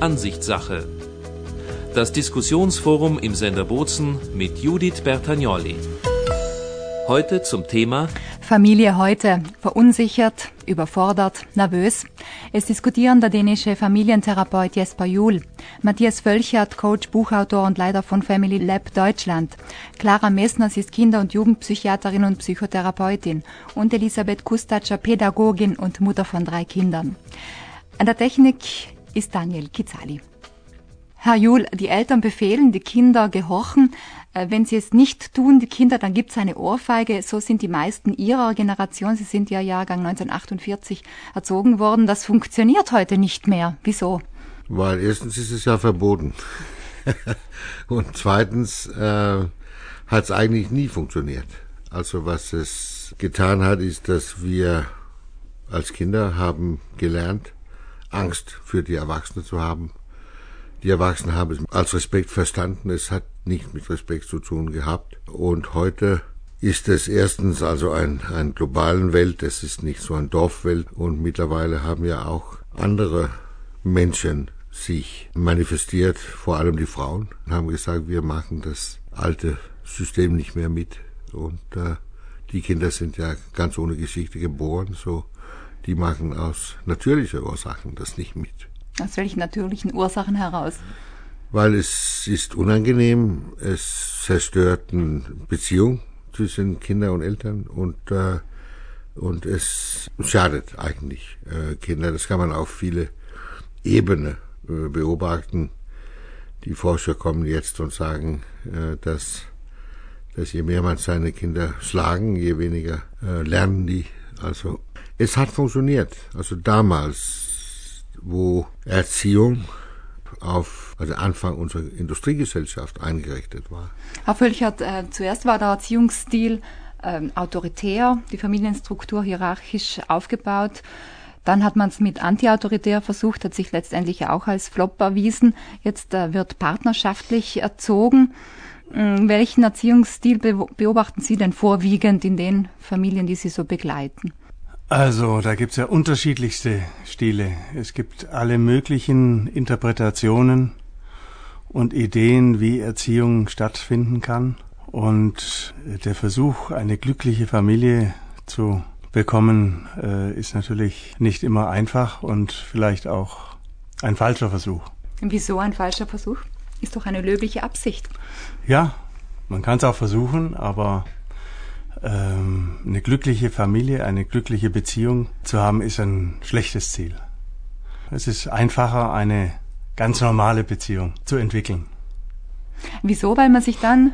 Ansichtssache. Das Diskussionsforum im Sender Bozen mit Judith Bertagnolli. Heute zum Thema Familie heute. Verunsichert, überfordert, nervös. Es diskutieren der dänische Familientherapeut Jesper Juhl, Matthias Völchert, Coach, Buchautor und Leiter von Family Lab Deutschland, Clara Messner, sie ist Kinder- und Jugendpsychiaterin und Psychotherapeutin und Elisabeth Kustatscher, Pädagogin und Mutter von drei Kindern. An der Technik ist Daniel Kizali. Herr Juhl, die Eltern befehlen, die Kinder gehorchen. Äh, wenn sie es nicht tun, die Kinder, dann gibt es eine Ohrfeige. So sind die meisten ihrer Generation, sie sind ja Jahrgang 1948 erzogen worden. Das funktioniert heute nicht mehr. Wieso? Weil erstens ist es ja verboten. Und zweitens äh, hat es eigentlich nie funktioniert. Also was es getan hat, ist, dass wir als Kinder haben gelernt, Angst für die Erwachsenen zu haben die Erwachsenen haben es als Respekt verstanden. Es hat nicht mit Respekt zu tun gehabt. Und heute ist es erstens also ein, ein globalen Welt. Es ist nicht so ein Dorfwelt. Und mittlerweile haben ja auch andere Menschen sich manifestiert, vor allem die Frauen, haben gesagt, wir machen das alte System nicht mehr mit. Und äh, die Kinder sind ja ganz ohne Geschichte geboren, so die machen aus natürlicher Ursachen das nicht mit. Aus welchen natürlichen Ursachen heraus? Weil es ist unangenehm, es zerstört eine Beziehung zwischen Kindern und Eltern und, äh, und es schadet eigentlich äh, Kinder. Das kann man auf viele Ebenen äh, beobachten. Die Forscher kommen jetzt und sagen, äh, dass, dass je mehr man seine Kinder schlagen, je weniger äh, lernen die. Also es hat funktioniert. Also damals wo Erziehung auf also Anfang unserer Industriegesellschaft eingerichtet war. Herr Völchert, äh, zuerst war der Erziehungsstil äh, autoritär, die Familienstruktur hierarchisch aufgebaut. Dann hat man es mit antiautoritär versucht, hat sich letztendlich auch als Flop erwiesen. Jetzt äh, wird partnerschaftlich erzogen. Ähm, welchen Erziehungsstil beobachten Sie denn vorwiegend in den Familien, die Sie so begleiten? Also, da gibt's ja unterschiedlichste Stile. Es gibt alle möglichen Interpretationen und Ideen, wie Erziehung stattfinden kann. Und der Versuch, eine glückliche Familie zu bekommen, äh, ist natürlich nicht immer einfach und vielleicht auch ein falscher Versuch. Wieso ein falscher Versuch? Ist doch eine löbliche Absicht. Ja, man kann es auch versuchen, aber ähm, eine glückliche Familie, eine glückliche Beziehung zu haben, ist ein schlechtes Ziel. Es ist einfacher, eine ganz normale Beziehung zu entwickeln. Wieso? Weil man sich dann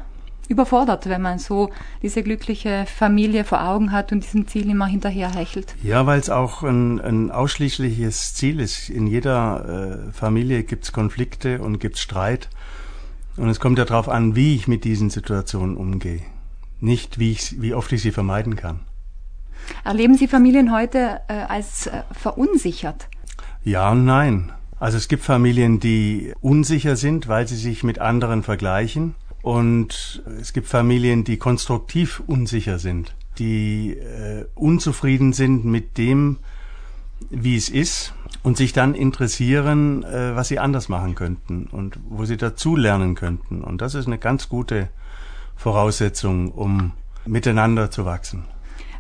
überfordert, wenn man so diese glückliche Familie vor Augen hat und diesem Ziel immer hinterherhechelt. Ja, weil es auch ein, ein, ausschließliches Ziel ist. In jeder äh, Familie gibt es Konflikte und gibt es Streit. Und es kommt ja darauf an, wie ich mit diesen Situationen umgehe nicht, wie, ich, wie oft ich sie vermeiden kann. Erleben Sie Familien heute äh, als äh, verunsichert? Ja und nein. Also es gibt Familien, die unsicher sind, weil sie sich mit anderen vergleichen. Und es gibt Familien, die konstruktiv unsicher sind, die äh, unzufrieden sind mit dem, wie es ist und sich dann interessieren, äh, was sie anders machen könnten und wo sie dazu lernen könnten. Und das ist eine ganz gute Voraussetzung, um miteinander zu wachsen.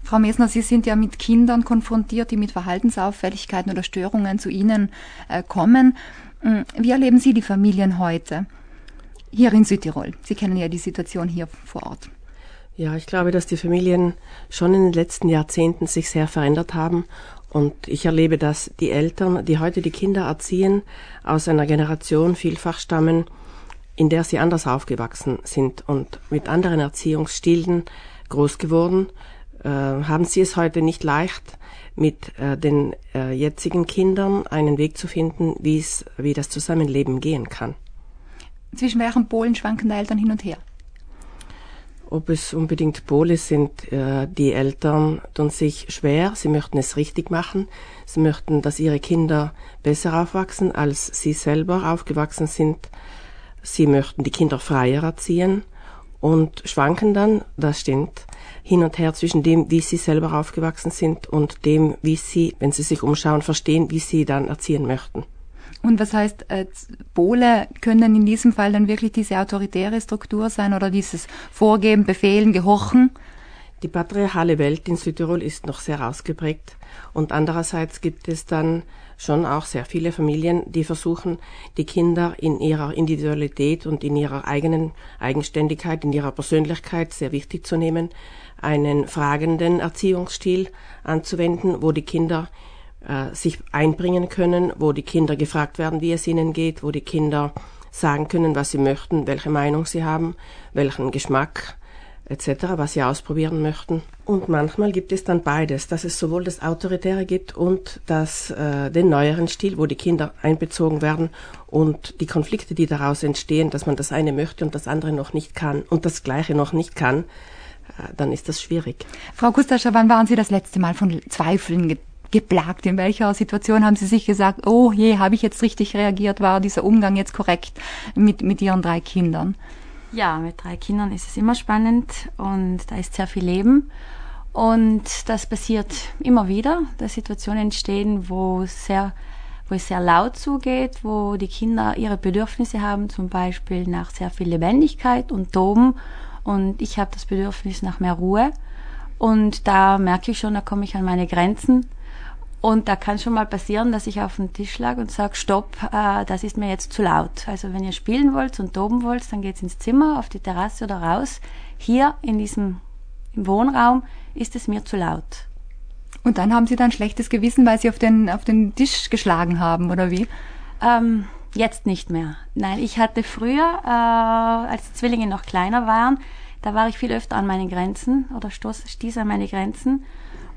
Frau Mesner, Sie sind ja mit Kindern konfrontiert, die mit Verhaltensauffälligkeiten oder Störungen zu Ihnen äh, kommen. Hm, wie erleben Sie die Familien heute? Hier in Südtirol. Sie kennen ja die Situation hier vor Ort. Ja, ich glaube, dass die Familien schon in den letzten Jahrzehnten sich sehr verändert haben. Und ich erlebe, dass die Eltern, die heute die Kinder erziehen, aus einer Generation vielfach stammen, in der sie anders aufgewachsen sind und mit anderen Erziehungsstilen groß geworden, äh, haben sie es heute nicht leicht, mit äh, den äh, jetzigen Kindern einen Weg zu finden, wie es, wie das Zusammenleben gehen kann. Zwischen welchen Polen schwanken die Eltern hin und her? Ob es unbedingt Pole sind, die Eltern tun sich schwer, sie möchten es richtig machen, sie möchten, dass ihre Kinder besser aufwachsen, als sie selber aufgewachsen sind sie möchten die Kinder freier erziehen und schwanken dann, das stimmt, hin und her zwischen dem, wie sie selber aufgewachsen sind und dem, wie sie, wenn sie sich umschauen, verstehen, wie sie dann erziehen möchten. Und was heißt, äh, Pole können in diesem Fall dann wirklich diese autoritäre Struktur sein oder dieses Vorgeben, Befehlen, Gehorchen? Die patriarchale Welt in Südtirol ist noch sehr ausgeprägt und andererseits gibt es dann schon auch sehr viele Familien, die versuchen, die Kinder in ihrer Individualität und in ihrer eigenen Eigenständigkeit, in ihrer Persönlichkeit sehr wichtig zu nehmen, einen fragenden Erziehungsstil anzuwenden, wo die Kinder äh, sich einbringen können, wo die Kinder gefragt werden, wie es ihnen geht, wo die Kinder sagen können, was sie möchten, welche Meinung sie haben, welchen Geschmack etc., was sie ausprobieren möchten. Und manchmal gibt es dann beides, dass es sowohl das Autoritäre gibt und das, äh, den neueren Stil, wo die Kinder einbezogen werden und die Konflikte, die daraus entstehen, dass man das eine möchte und das andere noch nicht kann und das gleiche noch nicht kann, äh, dann ist das schwierig. Frau Kustascher, wann waren Sie das letzte Mal von Zweifeln geplagt? In welcher Situation haben Sie sich gesagt, oh je, habe ich jetzt richtig reagiert? War dieser Umgang jetzt korrekt mit, mit Ihren drei Kindern? Ja, mit drei Kindern ist es immer spannend und da ist sehr viel Leben. Und das passiert immer wieder, dass Situationen entstehen, wo, sehr, wo es sehr laut zugeht, wo die Kinder ihre Bedürfnisse haben, zum Beispiel nach sehr viel Lebendigkeit und Toben. Und ich habe das Bedürfnis nach mehr Ruhe. Und da merke ich schon, da komme ich an meine Grenzen. Und da kann schon mal passieren, dass ich auf den Tisch lag und sage, stopp, äh, das ist mir jetzt zu laut. Also wenn ihr spielen wollt und toben wollt, dann geht's ins Zimmer, auf die Terrasse oder raus. Hier in diesem im Wohnraum ist es mir zu laut. Und dann haben Sie dann schlechtes Gewissen, weil Sie auf den, auf den Tisch geschlagen haben, oder wie? Ähm, jetzt nicht mehr. Nein, ich hatte früher, äh, als die Zwillinge noch kleiner waren, da war ich viel öfter an meine Grenzen oder stoß, stieß an meine Grenzen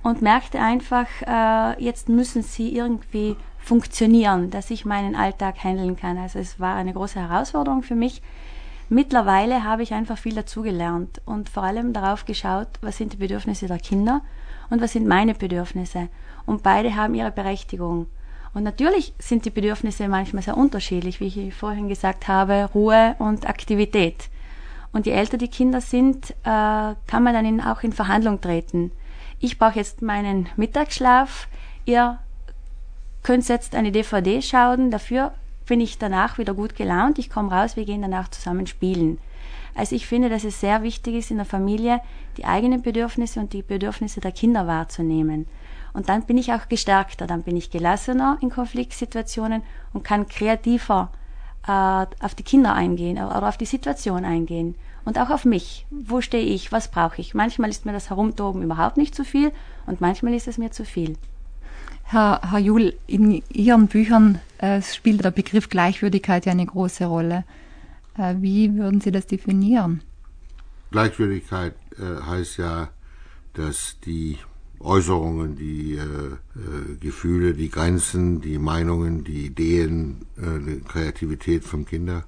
und merkte einfach, äh, jetzt müssen sie irgendwie funktionieren, dass ich meinen Alltag handeln kann. Also es war eine große Herausforderung für mich. Mittlerweile habe ich einfach viel dazugelernt und vor allem darauf geschaut, was sind die Bedürfnisse der Kinder und was sind meine Bedürfnisse. Und beide haben ihre Berechtigung. Und natürlich sind die Bedürfnisse manchmal sehr unterschiedlich, wie ich vorhin gesagt habe, Ruhe und Aktivität. Und je älter die Kinder sind, äh, kann man dann auch in Verhandlung treten ich brauche jetzt meinen Mittagsschlaf, ihr könnt jetzt eine DVD schauen, dafür bin ich danach wieder gut gelaunt, ich komme raus, wir gehen danach zusammen spielen. Also ich finde, dass es sehr wichtig ist in der Familie, die eigenen Bedürfnisse und die Bedürfnisse der Kinder wahrzunehmen. Und dann bin ich auch gestärkter, dann bin ich gelassener in Konfliktsituationen und kann kreativer äh, auf die Kinder eingehen oder auf die Situation eingehen und auch auf mich. Wo stehe ich? Was brauche ich? Manchmal ist mir das Herumtoben überhaupt nicht zu viel und manchmal ist es mir zu viel. Herr, Herr Jul, in Ihren Büchern äh, spielt der Begriff Gleichwürdigkeit ja eine große Rolle. Äh, wie würden Sie das definieren? Gleichwürdigkeit äh, heißt ja, dass die Äußerungen, die äh, äh, Gefühle, die Grenzen, die Meinungen, die Ideen, äh, die Kreativität vom Kinder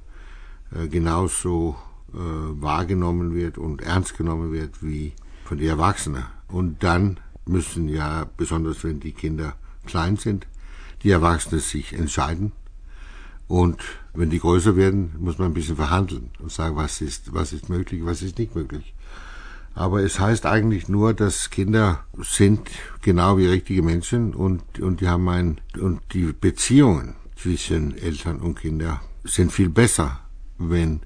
genauso wahrgenommen wird und ernst genommen wird wie von den Erwachsenen. Und dann müssen ja, besonders wenn die Kinder klein sind, die Erwachsenen sich entscheiden. Und wenn die größer werden, muss man ein bisschen verhandeln und sagen, was ist, was ist möglich, was ist nicht möglich. Aber es heißt eigentlich nur, dass Kinder sind genau wie richtige Menschen und, und die haben ein, und die Beziehungen zwischen Eltern und Kinder sind viel besser, wenn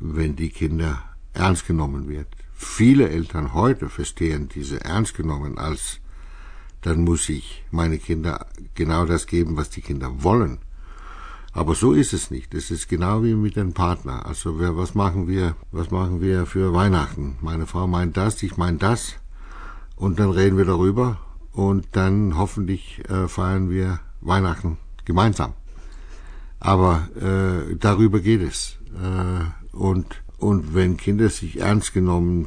wenn die Kinder ernst genommen wird. Viele Eltern heute verstehen diese ernst genommen als dann muss ich meine Kinder genau das geben, was die Kinder wollen. Aber so ist es nicht. Es ist genau wie mit dem Partner. Also wir, was machen wir, was machen wir für Weihnachten? Meine Frau meint das, ich meine das. Und dann reden wir darüber und dann hoffentlich äh, feiern wir Weihnachten gemeinsam. Aber äh, darüber geht es. Äh, und, und wenn Kinder sich ernst genommen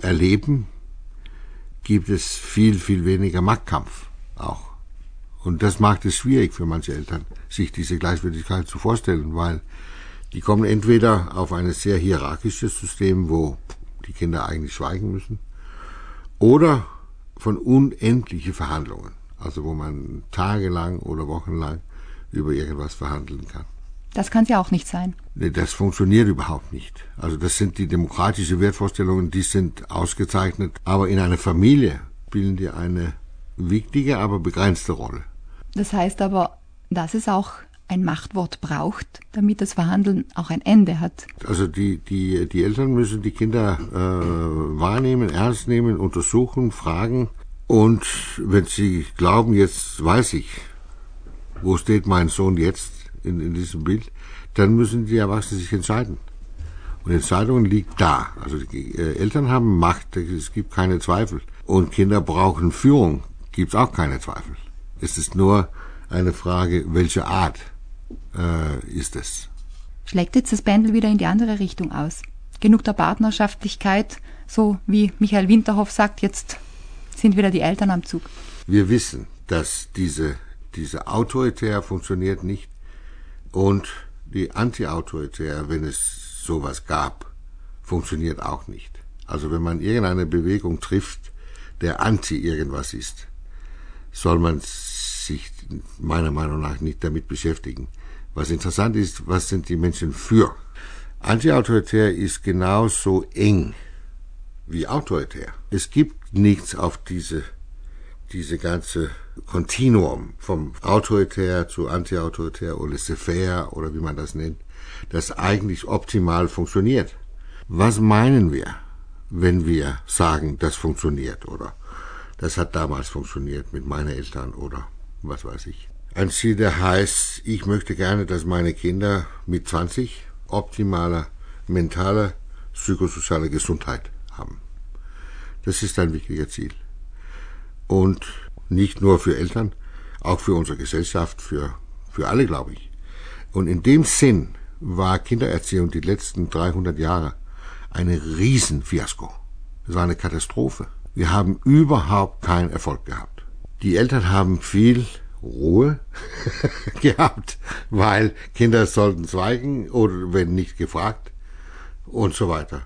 erleben, gibt es viel, viel weniger Machtkampf auch. Und das macht es schwierig für manche Eltern, sich diese Gleichwertigkeit zu vorstellen, weil die kommen entweder auf ein sehr hierarchisches System, wo die Kinder eigentlich schweigen müssen, oder von unendlichen Verhandlungen, also wo man tagelang oder wochenlang über irgendwas verhandeln kann. Das kann es ja auch nicht sein. Nee, das funktioniert überhaupt nicht. Also das sind die demokratischen Wertvorstellungen, die sind ausgezeichnet, aber in einer Familie spielen die eine wichtige, aber begrenzte Rolle. Das heißt aber, das ist auch ein Machtwort braucht, damit das Verhandeln auch ein Ende hat. Also die, die, die Eltern müssen die Kinder äh, wahrnehmen, ernst nehmen, untersuchen, fragen. Und wenn sie glauben, jetzt weiß ich, wo steht mein Sohn jetzt in, in diesem Bild, dann müssen die Erwachsenen sich entscheiden. Und die Entscheidung liegt da. Also die äh, Eltern haben Macht, es gibt keine Zweifel. Und Kinder brauchen Führung, gibt es auch keine Zweifel. Es ist nur eine Frage, welche Art äh, ist es. Schlägt jetzt das Pendel wieder in die andere Richtung aus? Genug der Partnerschaftlichkeit, so wie Michael Winterhoff sagt, jetzt sind wieder die Eltern am Zug. Wir wissen, dass diese, diese autoritär funktioniert nicht und die anti-autoritär, wenn es sowas gab, funktioniert auch nicht. Also wenn man irgendeine Bewegung trifft, der anti irgendwas ist, soll man sich meiner Meinung nach nicht damit beschäftigen. Was interessant ist, was sind die Menschen für? Anti-autoritär ist genauso eng wie autoritär. Es gibt nichts auf diese, diese ganze Kontinuum vom autoritär zu anti-autoritär oder laissez-faire oder wie man das nennt, das eigentlich optimal funktioniert. Was meinen wir, wenn wir sagen, das funktioniert oder das hat damals funktioniert mit meinen Eltern oder was weiß ich. Ein Ziel, der heißt, ich möchte gerne, dass meine Kinder mit 20 optimale mentale, psychosoziale Gesundheit haben. Das ist ein wichtiger Ziel. Und nicht nur für Eltern, auch für unsere Gesellschaft, für, für alle, glaube ich. Und in dem Sinn war Kindererziehung die letzten 300 Jahre eine Riesenfiasko. Es war eine Katastrophe. Wir haben überhaupt keinen Erfolg gehabt. Die Eltern haben viel Ruhe gehabt, weil Kinder sollten schweigen oder wenn nicht gefragt und so weiter.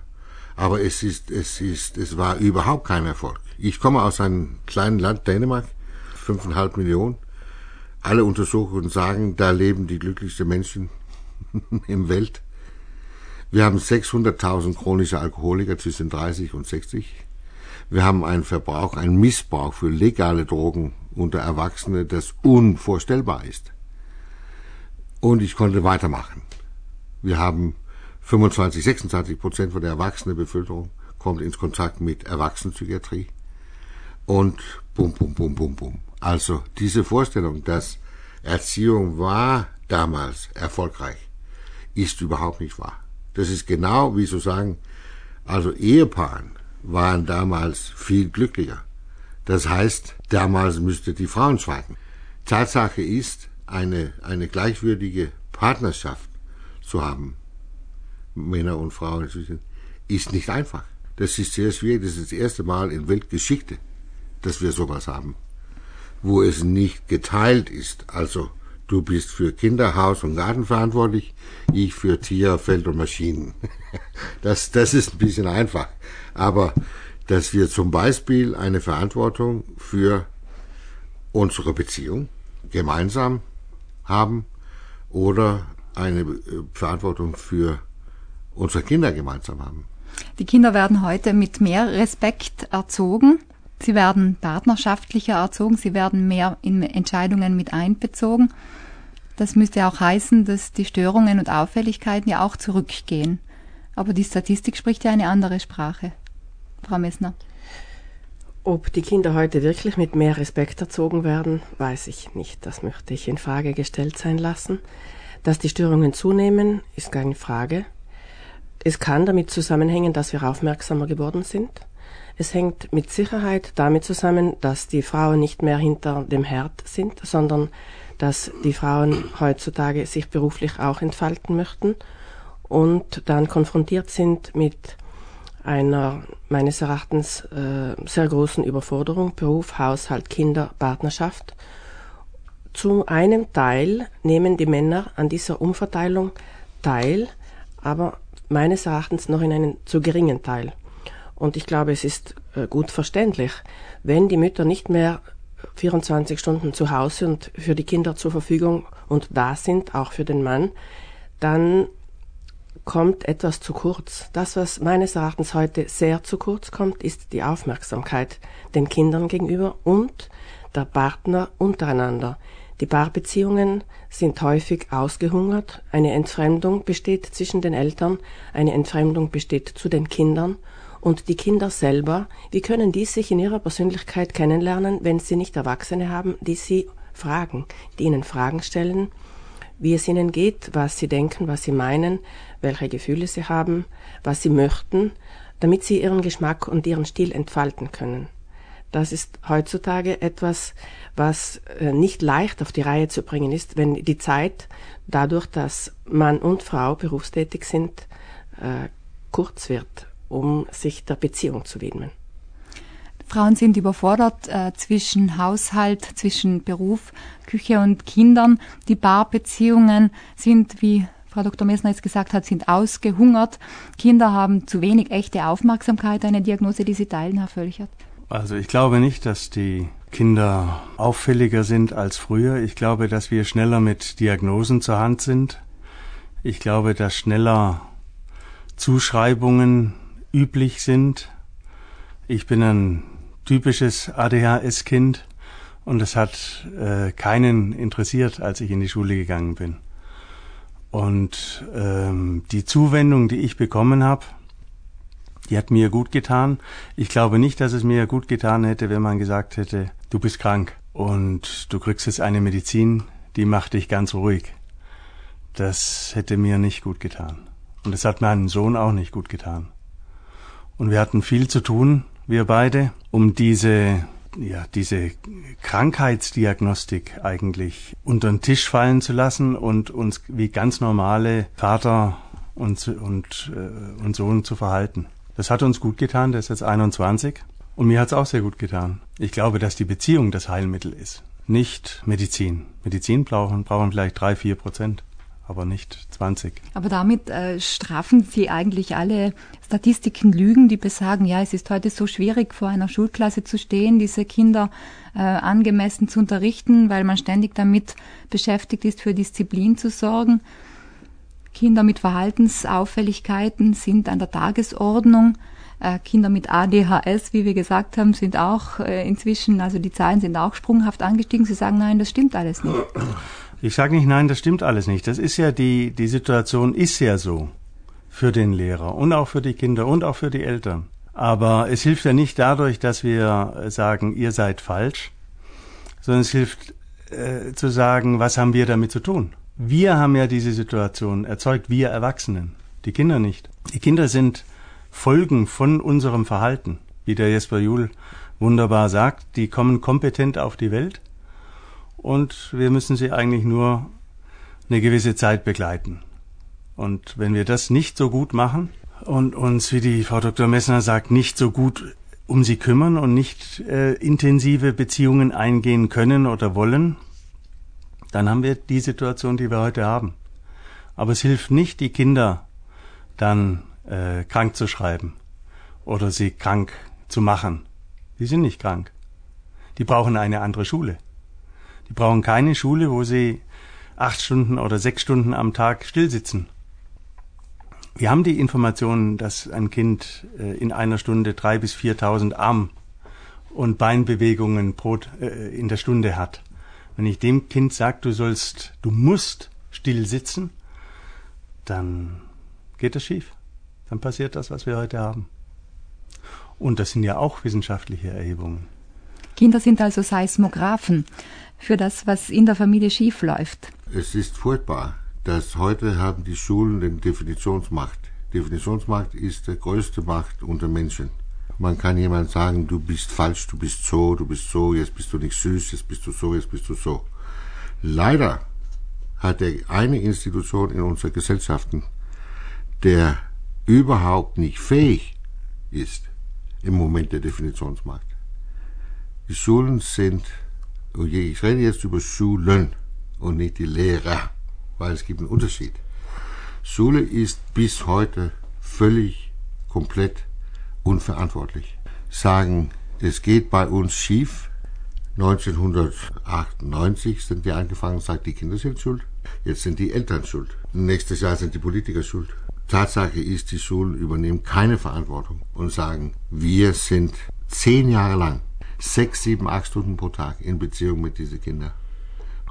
Aber es ist, es ist, es war überhaupt kein Erfolg. Ich komme aus einem kleinen Land, Dänemark, fünfeinhalb Millionen. Alle Untersuchungen sagen, da leben die glücklichsten Menschen im Welt. Wir haben 600.000 chronische Alkoholiker zwischen 30 und 60. Wir haben einen Verbrauch, einen Missbrauch für legale Drogen unter Erwachsene, das unvorstellbar ist. Und ich konnte weitermachen. Wir haben 25, 26 Prozent von der erwachsenen Bevölkerung kommt ins Kontakt mit Erwachsenenpsychiatrie. Und bum, bum, bum, bum, bum. Also diese Vorstellung, dass Erziehung war damals erfolgreich, ist überhaupt nicht wahr. Das ist genau, wie so sagen, also Ehepaaren waren damals viel glücklicher. Das heißt, damals müsste die Frauen schweigen. Tatsache ist, eine, eine gleichwürdige Partnerschaft zu haben, Männer und Frauen, ist nicht einfach. Das ist sehr schwierig. Das ist das erste Mal in Weltgeschichte, dass wir sowas haben, wo es nicht geteilt ist. Also du bist für Kinder, Haus und Garten verantwortlich, ich für Tier, Feld und Maschinen. Das, das ist ein bisschen einfach. Aber dass wir zum Beispiel eine Verantwortung für unsere Beziehung gemeinsam haben oder eine äh, Verantwortung für unsere Kinder gemeinsam haben. Die Kinder werden heute mit mehr Respekt erzogen. Sie werden partnerschaftlicher erzogen. Sie werden mehr in Entscheidungen mit einbezogen. Das müsste auch heißen, dass die Störungen und Auffälligkeiten ja auch zurückgehen. Aber die Statistik spricht ja eine andere Sprache. Frau Messner? Ob die Kinder heute wirklich mit mehr Respekt erzogen werden, weiß ich nicht. Das möchte ich in Frage gestellt sein lassen. Dass die Störungen zunehmen, ist keine Frage. Es kann damit zusammenhängen, dass wir aufmerksamer geworden sind. Es hängt mit Sicherheit damit zusammen, dass die Frauen nicht mehr hinter dem Herd sind, sondern dass die Frauen heutzutage sich beruflich auch entfalten möchten und dann konfrontiert sind mit einer meines Erachtens äh, sehr großen Überforderung, Beruf, Haushalt, Kinder, Partnerschaft. Zu einem Teil nehmen die Männer an dieser Umverteilung teil, aber meines Erachtens noch in einem zu geringen Teil. Und ich glaube, es ist äh, gut verständlich, wenn die Mütter nicht mehr 24 Stunden zu Hause und für die Kinder zur Verfügung und da sind, auch für den Mann, dann kommt etwas zu kurz. Das, was meines Erachtens heute sehr zu kurz kommt, ist die Aufmerksamkeit den Kindern gegenüber und der Partner untereinander. Die Paarbeziehungen sind häufig ausgehungert, eine Entfremdung besteht zwischen den Eltern, eine Entfremdung besteht zu den Kindern und die Kinder selber, wie können die sich in ihrer Persönlichkeit kennenlernen, wenn sie nicht Erwachsene haben, die sie fragen, die ihnen Fragen stellen, wie es ihnen geht, was sie denken, was sie meinen, welche Gefühle sie haben, was sie möchten, damit sie ihren Geschmack und ihren Stil entfalten können. Das ist heutzutage etwas, was äh, nicht leicht auf die Reihe zu bringen ist, wenn die Zeit dadurch, dass Mann und Frau berufstätig sind, äh, kurz wird, um sich der Beziehung zu widmen. Frauen sind überfordert äh, zwischen Haushalt, zwischen Beruf, Küche und Kindern. Die Paarbeziehungen sind, wie Frau Dr. Messner jetzt gesagt hat, sind ausgehungert. Kinder haben zu wenig echte Aufmerksamkeit. Eine Diagnose, die Sie teilen, Herr Völchert? Also ich glaube nicht, dass die Kinder auffälliger sind als früher. Ich glaube, dass wir schneller mit Diagnosen zur Hand sind. Ich glaube, dass schneller Zuschreibungen üblich sind. Ich bin ein typisches ADHS-Kind und es hat äh, keinen interessiert, als ich in die Schule gegangen bin. Und ähm, die Zuwendung, die ich bekommen habe, die hat mir gut getan. Ich glaube nicht, dass es mir gut getan hätte, wenn man gesagt hätte, du bist krank und du kriegst jetzt eine Medizin, die macht dich ganz ruhig. Das hätte mir nicht gut getan. Und es hat meinem Sohn auch nicht gut getan. Und wir hatten viel zu tun, wir beide, um diese, ja, diese Krankheitsdiagnostik eigentlich unter den Tisch fallen zu lassen und uns wie ganz normale Vater und, und, äh, und Sohn zu verhalten. Das hat uns gut getan, der ist jetzt 21. Und mir hat es auch sehr gut getan. Ich glaube, dass die Beziehung das Heilmittel ist, nicht Medizin. Medizin brauchen, brauchen vielleicht drei, vier Prozent, aber nicht 20. Aber damit äh, strafen Sie eigentlich alle Statistiken Lügen, die besagen, ja, es ist heute so schwierig, vor einer Schulklasse zu stehen, diese Kinder äh, angemessen zu unterrichten, weil man ständig damit beschäftigt ist, für Disziplin zu sorgen. Kinder mit Verhaltensauffälligkeiten sind an der Tagesordnung. Äh, Kinder mit ADHS, wie wir gesagt haben, sind auch äh, inzwischen, also die Zahlen sind auch sprunghaft angestiegen. Sie sagen, nein, das stimmt alles nicht. Ich sage nicht, nein, das stimmt alles nicht. Das ist ja die, die Situation ist ja so für den Lehrer und auch für die Kinder und auch für die Eltern. Aber es hilft ja nicht dadurch, dass wir sagen, ihr seid falsch, sondern es hilft äh, zu sagen, was haben wir damit zu tun? Wir haben ja diese Situation erzeugt, wir Erwachsenen, die Kinder nicht. Die Kinder sind Folgen von unserem Verhalten, wie der Jesper Juhl wunderbar sagt, die kommen kompetent auf die Welt und wir müssen sie eigentlich nur eine gewisse Zeit begleiten. Und wenn wir das nicht so gut machen und uns, wie die Frau Dr. Messner sagt, nicht so gut um sie kümmern und nicht äh, intensive Beziehungen eingehen können oder wollen, dann haben wir die Situation, die wir heute haben. Aber es hilft nicht, die Kinder dann äh, krank zu schreiben oder sie krank zu machen. Die sind nicht krank. Die brauchen eine andere Schule. Die brauchen keine Schule, wo sie acht Stunden oder sechs Stunden am Tag stillsitzen. Wir haben die Informationen, dass ein Kind äh, in einer Stunde drei bis viertausend Arm- und Beinbewegungen pro, äh, in der Stunde hat. Wenn ich dem Kind sage, du sollst, du musst still sitzen, dann geht das schief. Dann passiert das, was wir heute haben. Und das sind ja auch wissenschaftliche Erhebungen. Kinder sind also Seismographen für das, was in der Familie schief läuft. Es ist furchtbar, dass heute haben die Schulen den Definitionsmacht. Definitionsmacht ist die größte Macht unter Menschen. Man kann jemand sagen, du bist falsch, du bist so, du bist so, jetzt bist du nicht süß, jetzt bist du so, jetzt bist du so. Leider hat er eine Institution in unserer Gesellschaften, der überhaupt nicht fähig ist im Moment der Definitionsmarkt. Die Schulen sind, ich rede jetzt über Schulen und nicht die Lehrer, weil es gibt einen Unterschied. Schule ist bis heute völlig komplett unverantwortlich. Sagen, es geht bei uns schief. 1998 sind die angefangen, sagt, die Kinder sind schuld. Jetzt sind die Eltern schuld. Nächstes Jahr sind die Politiker schuld. Tatsache ist, die Schulen übernehmen keine Verantwortung und sagen, wir sind zehn Jahre lang sechs, sieben, acht Stunden pro Tag in Beziehung mit diesen Kindern.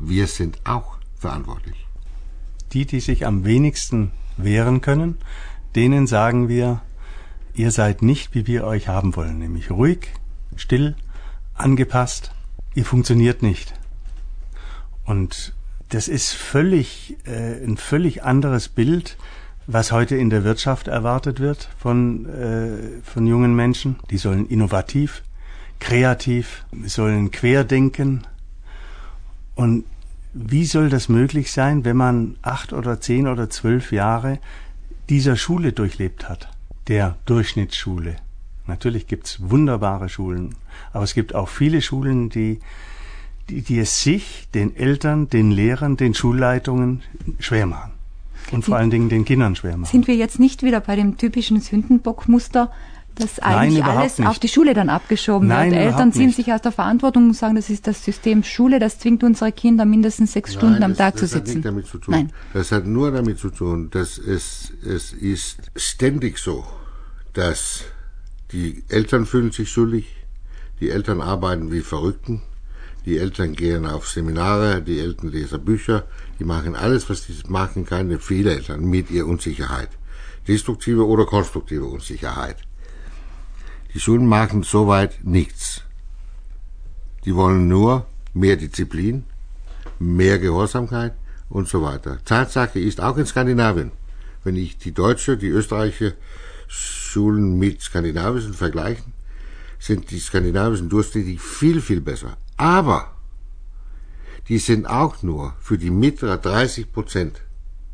wir sind auch verantwortlich. Die, die sich am wenigsten wehren können, denen sagen wir, ihr seid nicht, wie wir euch haben wollen, nämlich ruhig, still, angepasst, ihr funktioniert nicht. Und das ist völlig äh, ein völlig anderes Bild, was heute in der Wirtschaft erwartet wird von äh, von jungen Menschen. Die sollen innovativ, kreativ, sollen querdenken. Und wie soll das möglich sein, wenn man acht oder zehn oder zwölf Jahre dieser Schule durchlebt hat, der Durchschnittsschule? Natürlich gibt's wunderbare Schulen, aber es gibt auch viele Schulen, die die, die es sich, den Eltern, den Lehrern, den Schulleitungen schwer machen. Und vor allen Dingen den Kindern schwer machen. Sind wir jetzt nicht wieder bei dem typischen Sündenbockmuster, dass eigentlich Nein, alles nicht. auf die Schule dann abgeschoben Nein, wird? Eltern ziehen nicht. sich aus der Verantwortung und sagen, das ist das System Schule, das zwingt unsere Kinder mindestens sechs Stunden am das, Tag das zu hat sitzen. nichts damit zu tun. Nein. Das hat nur damit zu tun, dass es, es ist ständig so, dass die Eltern fühlen sich schuldig, die Eltern arbeiten wie Verrückten, die Eltern gehen auf Seminare, die Eltern lesen Bücher, die machen alles, was sie machen können, viele Eltern mit ihrer Unsicherheit. Destruktive oder konstruktive Unsicherheit. Die Schulen machen soweit nichts. Die wollen nur mehr Disziplin, mehr Gehorsamkeit und so weiter. Tatsache ist auch in Skandinavien, wenn ich die deutsche, die österreichische Schulen mit skandinavischen vergleichen, sind die skandinavischen durchschnittlich viel, viel besser. Aber die sind auch nur für die mittleren 30 Prozent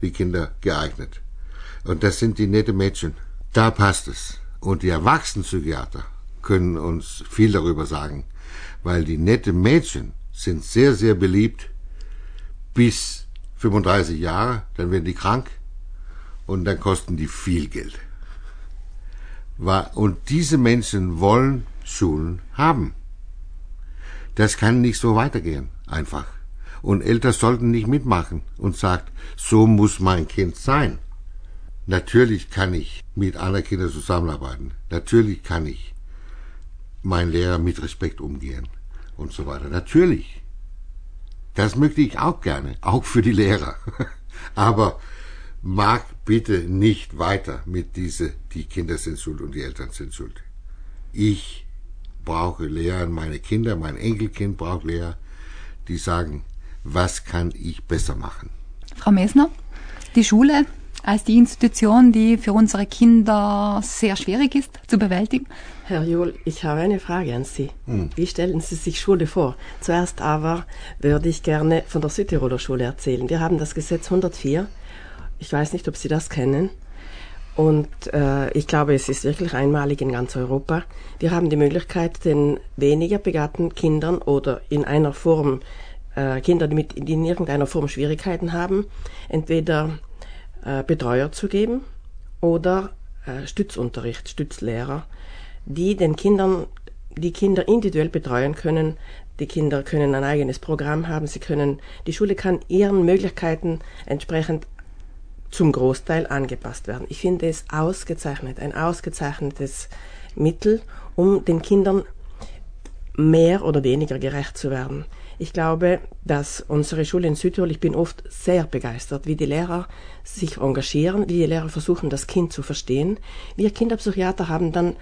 die Kinder geeignet. Und das sind die nette Mädchen. Da passt es. Und die Erwachsenenpsychiater können uns viel darüber sagen, weil die nette Mädchen sind sehr, sehr beliebt bis 35 Jahre, dann werden die krank und dann kosten die viel Geld. Und diese Menschen wollen Schulen haben. Das kann nicht so weitergehen, einfach. Und Eltern sollten nicht mitmachen und sagt, so muss mein Kind sein. Natürlich kann ich mit anderen Kindern zusammenarbeiten. Natürlich kann ich meinen Lehrer mit Respekt umgehen und so weiter. Natürlich. Das möchte ich auch gerne, auch für die Lehrer. Aber mag bitte nicht weiter mit diese, die Kinder sind schuld und die Eltern sind schuld. Ich brauche Lehrer, meine Kinder, mein Enkelkind braucht Lehrer, die sagen, was kann ich besser machen? Frau Mesner, die Schule als die Institution, die für unsere Kinder sehr schwierig ist zu bewältigen. Herr Johl, ich habe eine Frage an Sie. Wie stellen Sie sich Schule vor? Zuerst aber würde ich gerne von der Südtiroler Schule erzählen. Wir haben das Gesetz 104. Ich weiß nicht, ob Sie das kennen. Und äh, ich glaube, es ist wirklich einmalig in ganz Europa. Wir haben die Möglichkeit, den weniger begabten Kindern oder in einer Form äh, Kinder, die, mit, die in irgendeiner Form Schwierigkeiten haben, entweder äh, Betreuer zu geben oder äh, Stützunterricht, Stützlehrer, die den Kindern, die Kinder individuell betreuen können. Die Kinder können ein eigenes Programm haben. Sie können, die Schule kann ihren Möglichkeiten entsprechend zum Großteil angepasst werden. Ich finde es ausgezeichnet, ein ausgezeichnetes Mittel, um den Kindern mehr oder weniger gerecht zu werden. Ich glaube, dass unsere Schule in Südtirol, ich bin oft sehr begeistert, wie die Lehrer sich engagieren, wie die Lehrer versuchen, das Kind zu verstehen. Wir Kinderpsychiater haben dann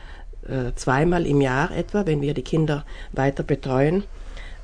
äh, zweimal im Jahr etwa, wenn wir die Kinder weiter betreuen,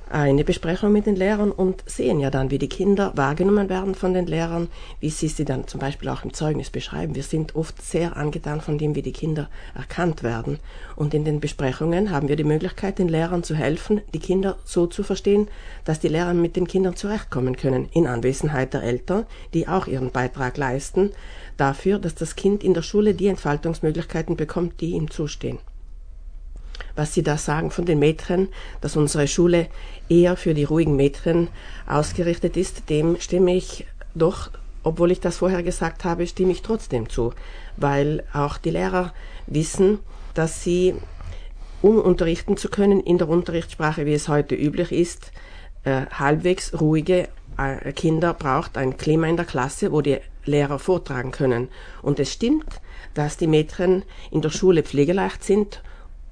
eine Besprechung mit den Lehrern und sehen ja dann, wie die Kinder wahrgenommen werden von den Lehrern, wie sie sie dann zum Beispiel auch im Zeugnis beschreiben. Wir sind oft sehr angetan von dem, wie die Kinder erkannt werden. Und in den Besprechungen haben wir die Möglichkeit, den Lehrern zu helfen, die Kinder so zu verstehen, dass die Lehrer mit den Kindern zurechtkommen können, in Anwesenheit der Eltern, die auch ihren Beitrag leisten, dafür, dass das Kind in der Schule die Entfaltungsmöglichkeiten bekommt, die ihm zustehen was Sie da sagen von den Mädchen, dass unsere Schule eher für die ruhigen Mädchen ausgerichtet ist, dem stimme ich doch, obwohl ich das vorher gesagt habe, stimme ich trotzdem zu, weil auch die Lehrer wissen, dass sie, um unterrichten zu können in der Unterrichtssprache, wie es heute üblich ist, äh, halbwegs ruhige äh, Kinder braucht, ein Klima in der Klasse, wo die Lehrer vortragen können. Und es stimmt, dass die Mädchen in der Schule pflegeleicht sind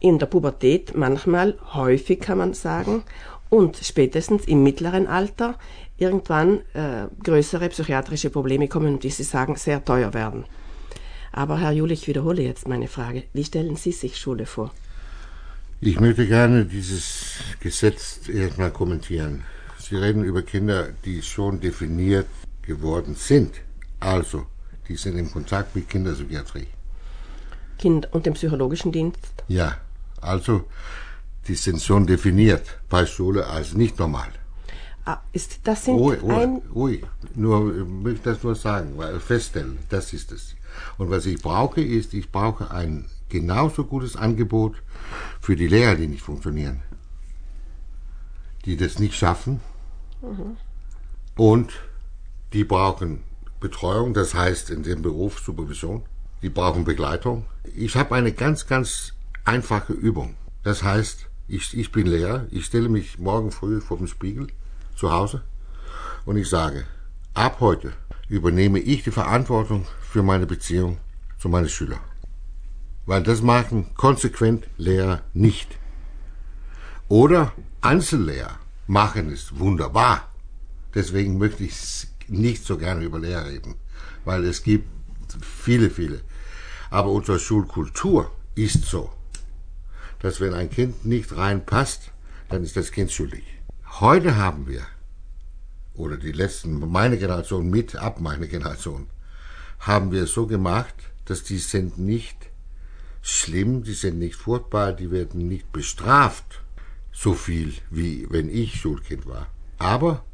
in der Pubertät manchmal, häufig kann man sagen, und spätestens im mittleren Alter irgendwann äh, größere psychiatrische Probleme kommen und, wie Sie sagen, sehr teuer werden. Aber Herr Jule, ich wiederhole jetzt meine Frage. Wie stellen Sie sich Schule vor? Ich möchte gerne dieses Gesetz erstmal kommentieren. Sie reden über Kinder, die schon definiert geworden sind. Also, die sind im Kontakt mit Kinderpsychiatrie. Kind und dem psychologischen Dienst? Ja, also, schon definiert bei Schule als nicht normal. Ah, ist, das sind Ruhig, ruhig, ein... ruhig. Nur, ich möchte das nur sagen, weil feststellen, das ist es. Und was ich brauche, ist, ich brauche ein genauso gutes Angebot für die Lehrer, die nicht funktionieren. Die das nicht schaffen. Und die brauchen Betreuung, das heißt in dem Beruf Supervision. Die brauchen Begleitung. Ich habe eine ganz, ganz einfache Übung. Das heißt, ich, ich bin Lehrer, ich stelle mich morgen früh vor dem Spiegel zu Hause und ich sage, ab heute übernehme ich die Verantwortung für meine Beziehung zu meinen Schülern. Weil das machen konsequent Lehrer nicht. Oder Einzellehrer machen es wunderbar. Deswegen möchte ich nicht so gerne über Lehrer reden, weil es gibt viele, viele. Aber unsere Schulkultur ist so, dass wenn ein Kind nicht reinpasst, dann ist das Kind schuldig. Heute haben wir, oder die letzten, meine Generation mit, ab meine Generation, haben wir es so gemacht, dass die sind nicht schlimm, die sind nicht furchtbar, die werden nicht bestraft, so viel wie wenn ich Schulkind war. Aber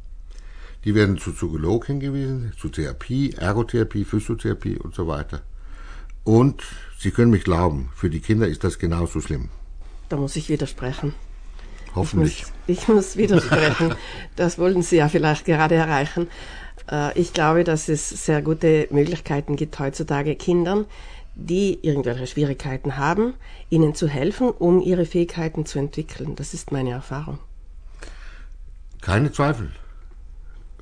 die werden zu Psychologen hingewiesen, zu Therapie, Ergotherapie, Physiotherapie und so weiter. Und Sie können mich glauben, für die Kinder ist das genauso schlimm. Da muss ich widersprechen. Hoffentlich. Ich muss, ich muss widersprechen. das wollten Sie ja vielleicht gerade erreichen. Äh, Ich glaube, dass es sehr gute Möglichkeiten gibt heutzutage Kindern, die irgendwelche Schwierigkeiten haben, ihnen zu helfen, um ihre Fähigkeiten zu entwickeln. Das ist meine Erfahrung. Keine Zweifel.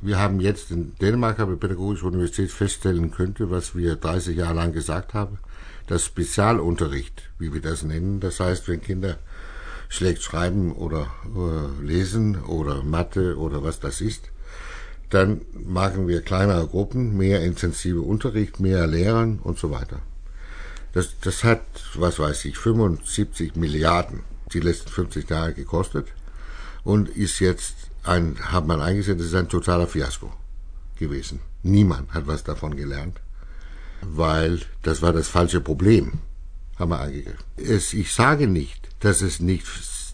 Wir haben jetzt in Dänemark an der Pädagogischen Universität feststellen könnte, was wir 30 Jahre lang gesagt haben, dass Spezialunterricht, wie wir das nennen, das heißt, wenn Kinder schlecht schreiben oder äh, lesen oder Mathe oder was das ist, dann machen wir kleinere Gruppen, mehr intensive Unterricht, mehr Lehrern und so weiter. Das, das hat, was weiß ich, 75 Milliarden die letzten 50 Jahre gekostet und ist jetzt ein, hat man eingesehen, das ist ein totaler Fiasko gewesen. Niemand hat was davon gelernt, weil das war das falsche Problem, haben wir angegriffen. Es, ich sage nicht, dass es nicht,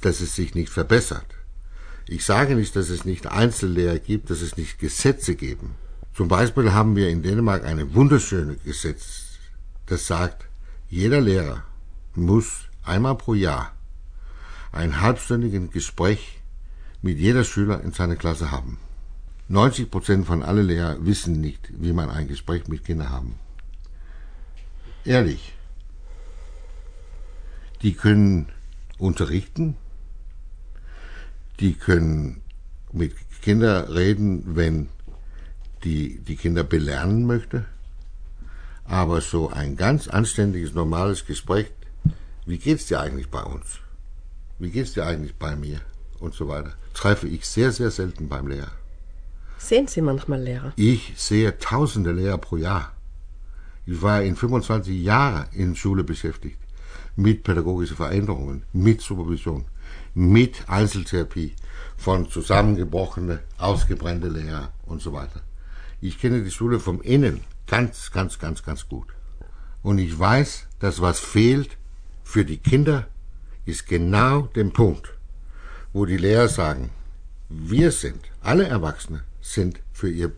dass es sich nicht verbessert. Ich sage nicht, dass es nicht Einzellehrer gibt, dass es nicht Gesetze geben. Zum Beispiel haben wir in Dänemark eine wunderschöne Gesetz, das sagt, jeder Lehrer muss einmal pro Jahr ein halbstündiges Gespräch mit jeder Schüler in seiner Klasse haben. 90 Prozent von allen Lehrern wissen nicht, wie man ein Gespräch mit Kindern haben. Ehrlich. Die können unterrichten, die können mit Kindern reden, wenn die, die Kinder belernen möchte. Aber so ein ganz anständiges, normales Gespräch, wie geht's dir eigentlich bei uns? Wie geht's dir eigentlich bei mir? Und so weiter. Treffe ich sehr, sehr selten beim Lehrer. Sehen Sie manchmal Lehrer? Ich sehe tausende Lehrer pro Jahr. Ich war in 25 Jahren in Schule beschäftigt. Mit pädagogischen Veränderungen, mit Supervision, mit Einzeltherapie von zusammengebrochene, ausgebrannte Lehrer und so weiter. Ich kenne die Schule vom Innen ganz, ganz, ganz, ganz gut. Und ich weiß, dass was fehlt für die Kinder, ist genau der Punkt, wo die Lehrer sagen, wir sind, alle Erwachsene sind für ihre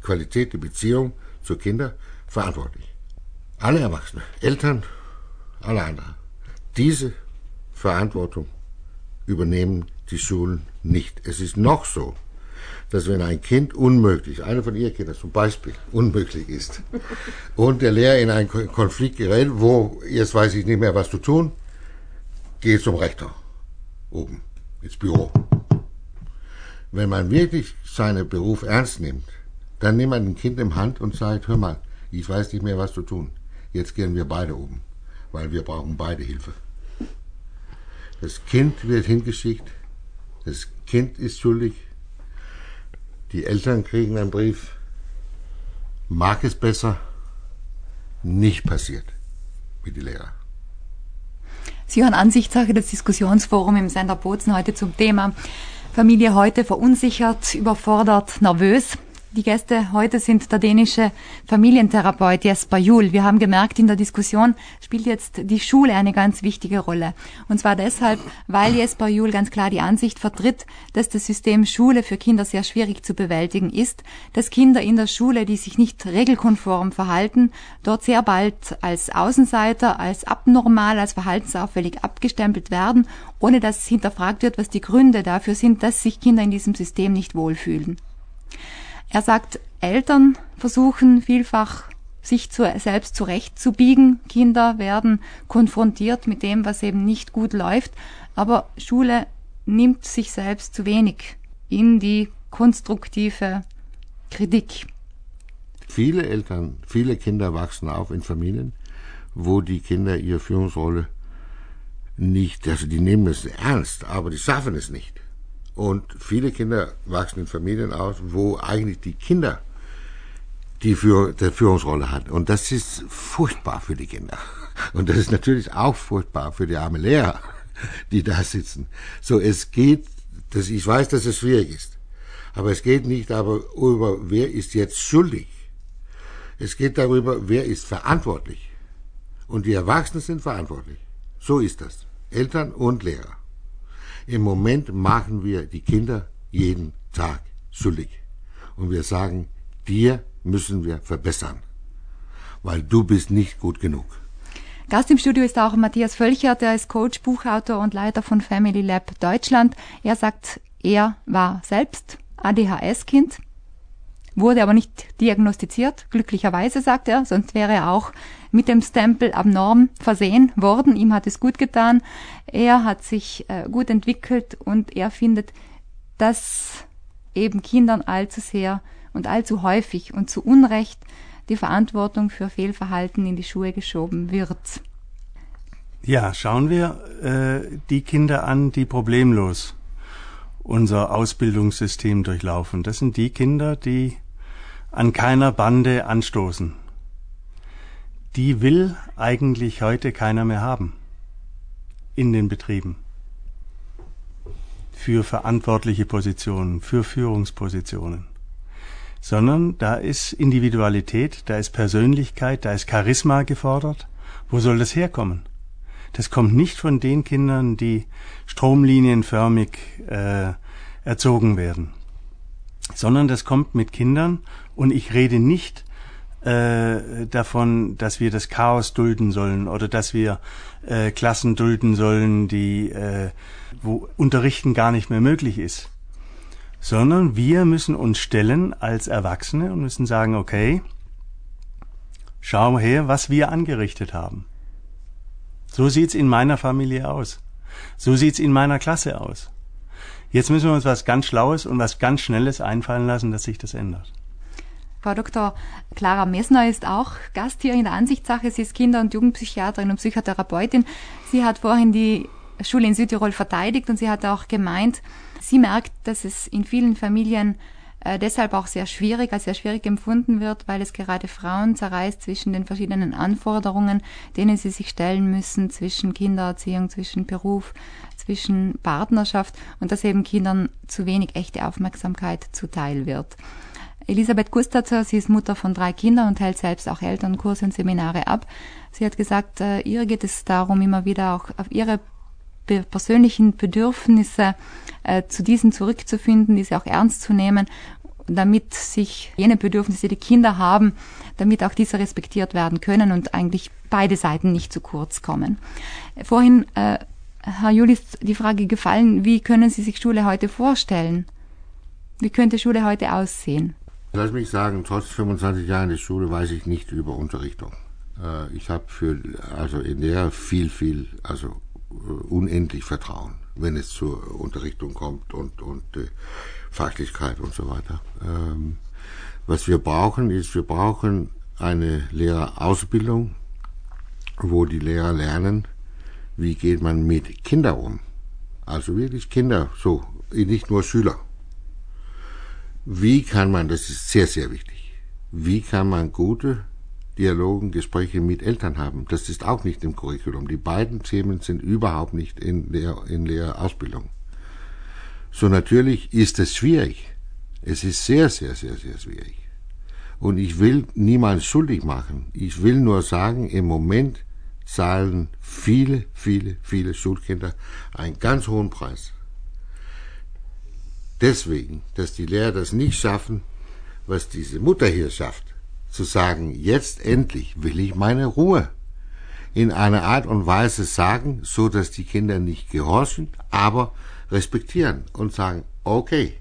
Qualität der Beziehung zu Kindern verantwortlich. Alle Erwachsene, Eltern, alle anderen. Diese Verantwortung übernehmen die Schulen nicht. Es ist noch so, dass wenn ein Kind unmöglich, einer von Ihren Kindern zum Beispiel, unmöglich ist und der Lehrer in einen Konflikt gerät, wo jetzt weiß ich nicht mehr, was zu tun, gehe zum Rektor oben ins Büro. Wenn man wirklich seinen Beruf ernst nimmt, dann nimmt man ein Kind im Hand und sagt, hör mal, ich weiß nicht mehr, was zu tun. Jetzt gehen wir beide oben, weil wir brauchen beide Hilfe. Das Kind wird hingeschickt, das Kind ist schuldig, die Eltern kriegen einen Brief, mag es besser, nicht passiert mit den Lehrern. Sie hören Ansichtssache, das Diskussionsforum im Sender Bozen heute zum Thema Familie heute verunsichert, überfordert, nervös. Die Gäste heute sind der dänische Familientherapeut Jesper Juhl. Wir haben gemerkt, in der Diskussion spielt jetzt die Schule eine ganz wichtige Rolle. Und zwar deshalb, weil Jesper Juhl ganz klar die Ansicht vertritt, dass das System Schule für Kinder sehr schwierig zu bewältigen ist, dass Kinder in der Schule, die sich nicht regelkonform verhalten, dort sehr bald als Außenseiter, als abnormal, als verhaltensauffällig abgestempelt werden, ohne dass hinterfragt wird, was die Gründe dafür sind, dass sich Kinder in diesem System nicht wohlfühlen. Er sagt, Eltern versuchen vielfach sich zu, selbst zurechtzubiegen. Kinder werden konfrontiert mit dem, was eben nicht gut läuft. Aber Schule nimmt sich selbst zu wenig in die konstruktive Kritik. Viele Eltern, viele Kinder wachsen auf in Familien, wo die Kinder ihre Führungsrolle nicht, also die nehmen es ernst, aber die schaffen es nicht. Und viele Kinder wachsen in Familien aus, wo eigentlich die Kinder die für, der Führungsrolle hat. Und das ist furchtbar für die Kinder. Und das ist natürlich auch furchtbar für die armen Lehrer, die da sitzen. So, es geht, das, ich weiß, dass es schwierig ist. Aber es geht nicht aber über, wer ist jetzt schuldig. Es geht darüber, wer ist verantwortlich. Und die Erwachsenen sind verantwortlich. So ist das. Eltern und Lehrer. Im Moment machen wir die Kinder jeden Tag schuldig. Und wir sagen, dir müssen wir verbessern, weil du bist nicht gut genug. Gast im Studio ist auch Matthias Völcher, der ist Coach, Buchautor und Leiter von Family Lab Deutschland. Er sagt, er war selbst ADHS-Kind, wurde aber nicht diagnostiziert, glücklicherweise sagt er, sonst wäre er auch mit dem Stempel abnorm versehen worden. Ihm hat es gut getan. Er hat sich äh, gut entwickelt und er findet, dass eben Kindern allzu sehr und allzu häufig und zu Unrecht die Verantwortung für Fehlverhalten in die Schuhe geschoben wird. Ja, schauen wir äh, die Kinder an, die problemlos unser Ausbildungssystem durchlaufen. Das sind die Kinder, die an keiner Bande anstoßen, die will eigentlich heute keiner mehr haben in den Betrieben. Für verantwortliche Positionen, für Führungspositionen. Sondern da ist Individualität, da ist Persönlichkeit, da ist Charisma gefordert. Wo soll das herkommen? Das kommt nicht von den Kindern, die stromlinienförmig äh, erzogen werden, sondern das kommt mit Kindern, und ich rede nicht äh, davon, dass wir das Chaos dulden sollen oder dass wir äh, Klassen dulden sollen, die äh, wo Unterrichten gar nicht mehr möglich ist, sondern wir müssen uns stellen als Erwachsene und müssen sagen, okay, schau her, was wir angerichtet haben. So sieht's in meiner Familie aus. So sieht's in meiner Klasse aus. Jetzt müssen wir uns was ganz Schlaues und was ganz Schnelles einfallen lassen, dass sich das ändert. Frau Dr. Clara Messner ist auch Gast hier in der Ansichtssache. Sie ist Kinder- und Jugendpsychiaterin und Psychotherapeutin. Sie hat vorhin die Schule in Südtirol verteidigt und sie hat auch gemeint, sie merkt, dass es in vielen Familien äh, deshalb auch sehr schwierig, als sehr schwierig empfunden wird, weil es gerade Frauen zerreißt zwischen den verschiedenen Anforderungen, denen sie sich stellen müssen, zwischen Kindererziehung, zwischen Beruf, zwischen Partnerschaft und dass eben Kindern zu wenig echte Aufmerksamkeit zuteil wird. Elisabeth Gustatzer, sie ist Mutter von drei Kindern und hält selbst auch Elternkurse und Seminare ab. Sie hat gesagt, äh, ihr geht es darum, immer wieder auch auf ihre persönlichen Bedürfnisse äh, zu diesen zurückzufinden, diese auch ernst zu nehmen, damit sich jene Bedürfnisse, die Kinder haben, damit auch diese respektiert werden können und eigentlich beide Seiten nicht zu kurz kommen. Vorhin, äh, Herr Julis, die Frage gefallen, wie können Sie sich Schule heute vorstellen? Wie könnte Schule heute aussehen? Lass mich sagen, trotz 25 Jahren in der Schule weiß ich nicht über Unterrichtung. Äh, ich habe für also in der viel, viel, also äh, unendlich Vertrauen, wenn es zur Unterrichtung kommt und und äh, Fachlichkeit und so weiter. Ähm, was wir brauchen, ist, wir brauchen eine Lehrerausbildung, wo die Lehrer lernen, wie geht man mit Kindern um. Also wirklich Kinder so nicht nur Schüler. Wie kann man, das ist sehr, sehr wichtig, wie kann man gute Dialogen, Gespräche mit Eltern haben? Das ist auch nicht im Curriculum. Die beiden Themen sind überhaupt nicht in der, in der Ausbildung. So natürlich ist es schwierig. Es ist sehr, sehr, sehr, sehr schwierig. Und ich will niemals schuldig machen. Ich will nur sagen, im Moment zahlen viele, viele, viele Schulkinder einen ganz hohen Preis. Deswegen, dass die Lehrer das nicht schaffen, was diese Mutter hier schafft, zu sagen, jetzt endlich will ich meine Ruhe in einer Art und Weise sagen, so dass die Kinder nicht gehorchen, aber respektieren und sagen, okay,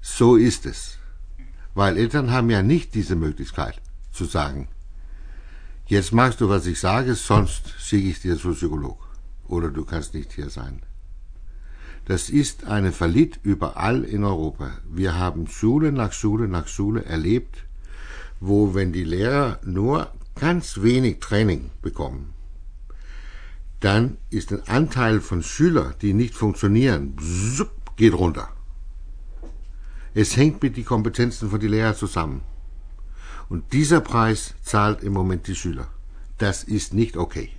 so ist es. Weil Eltern haben ja nicht diese Möglichkeit zu sagen, jetzt machst du, was ich sage, sonst schicke ich dir zum Psycholog. Oder du kannst nicht hier sein. Das ist eine Verlied überall in Europa. Wir haben Schule nach Schule nach Schule erlebt, wo wenn die Lehrer nur ganz wenig Training bekommen, dann ist ein Anteil von Schülern, die nicht funktionieren, geht runter. Es hängt mit den Kompetenzen von den Lehrern zusammen. Und dieser Preis zahlt im Moment die Schüler. Das ist nicht okay.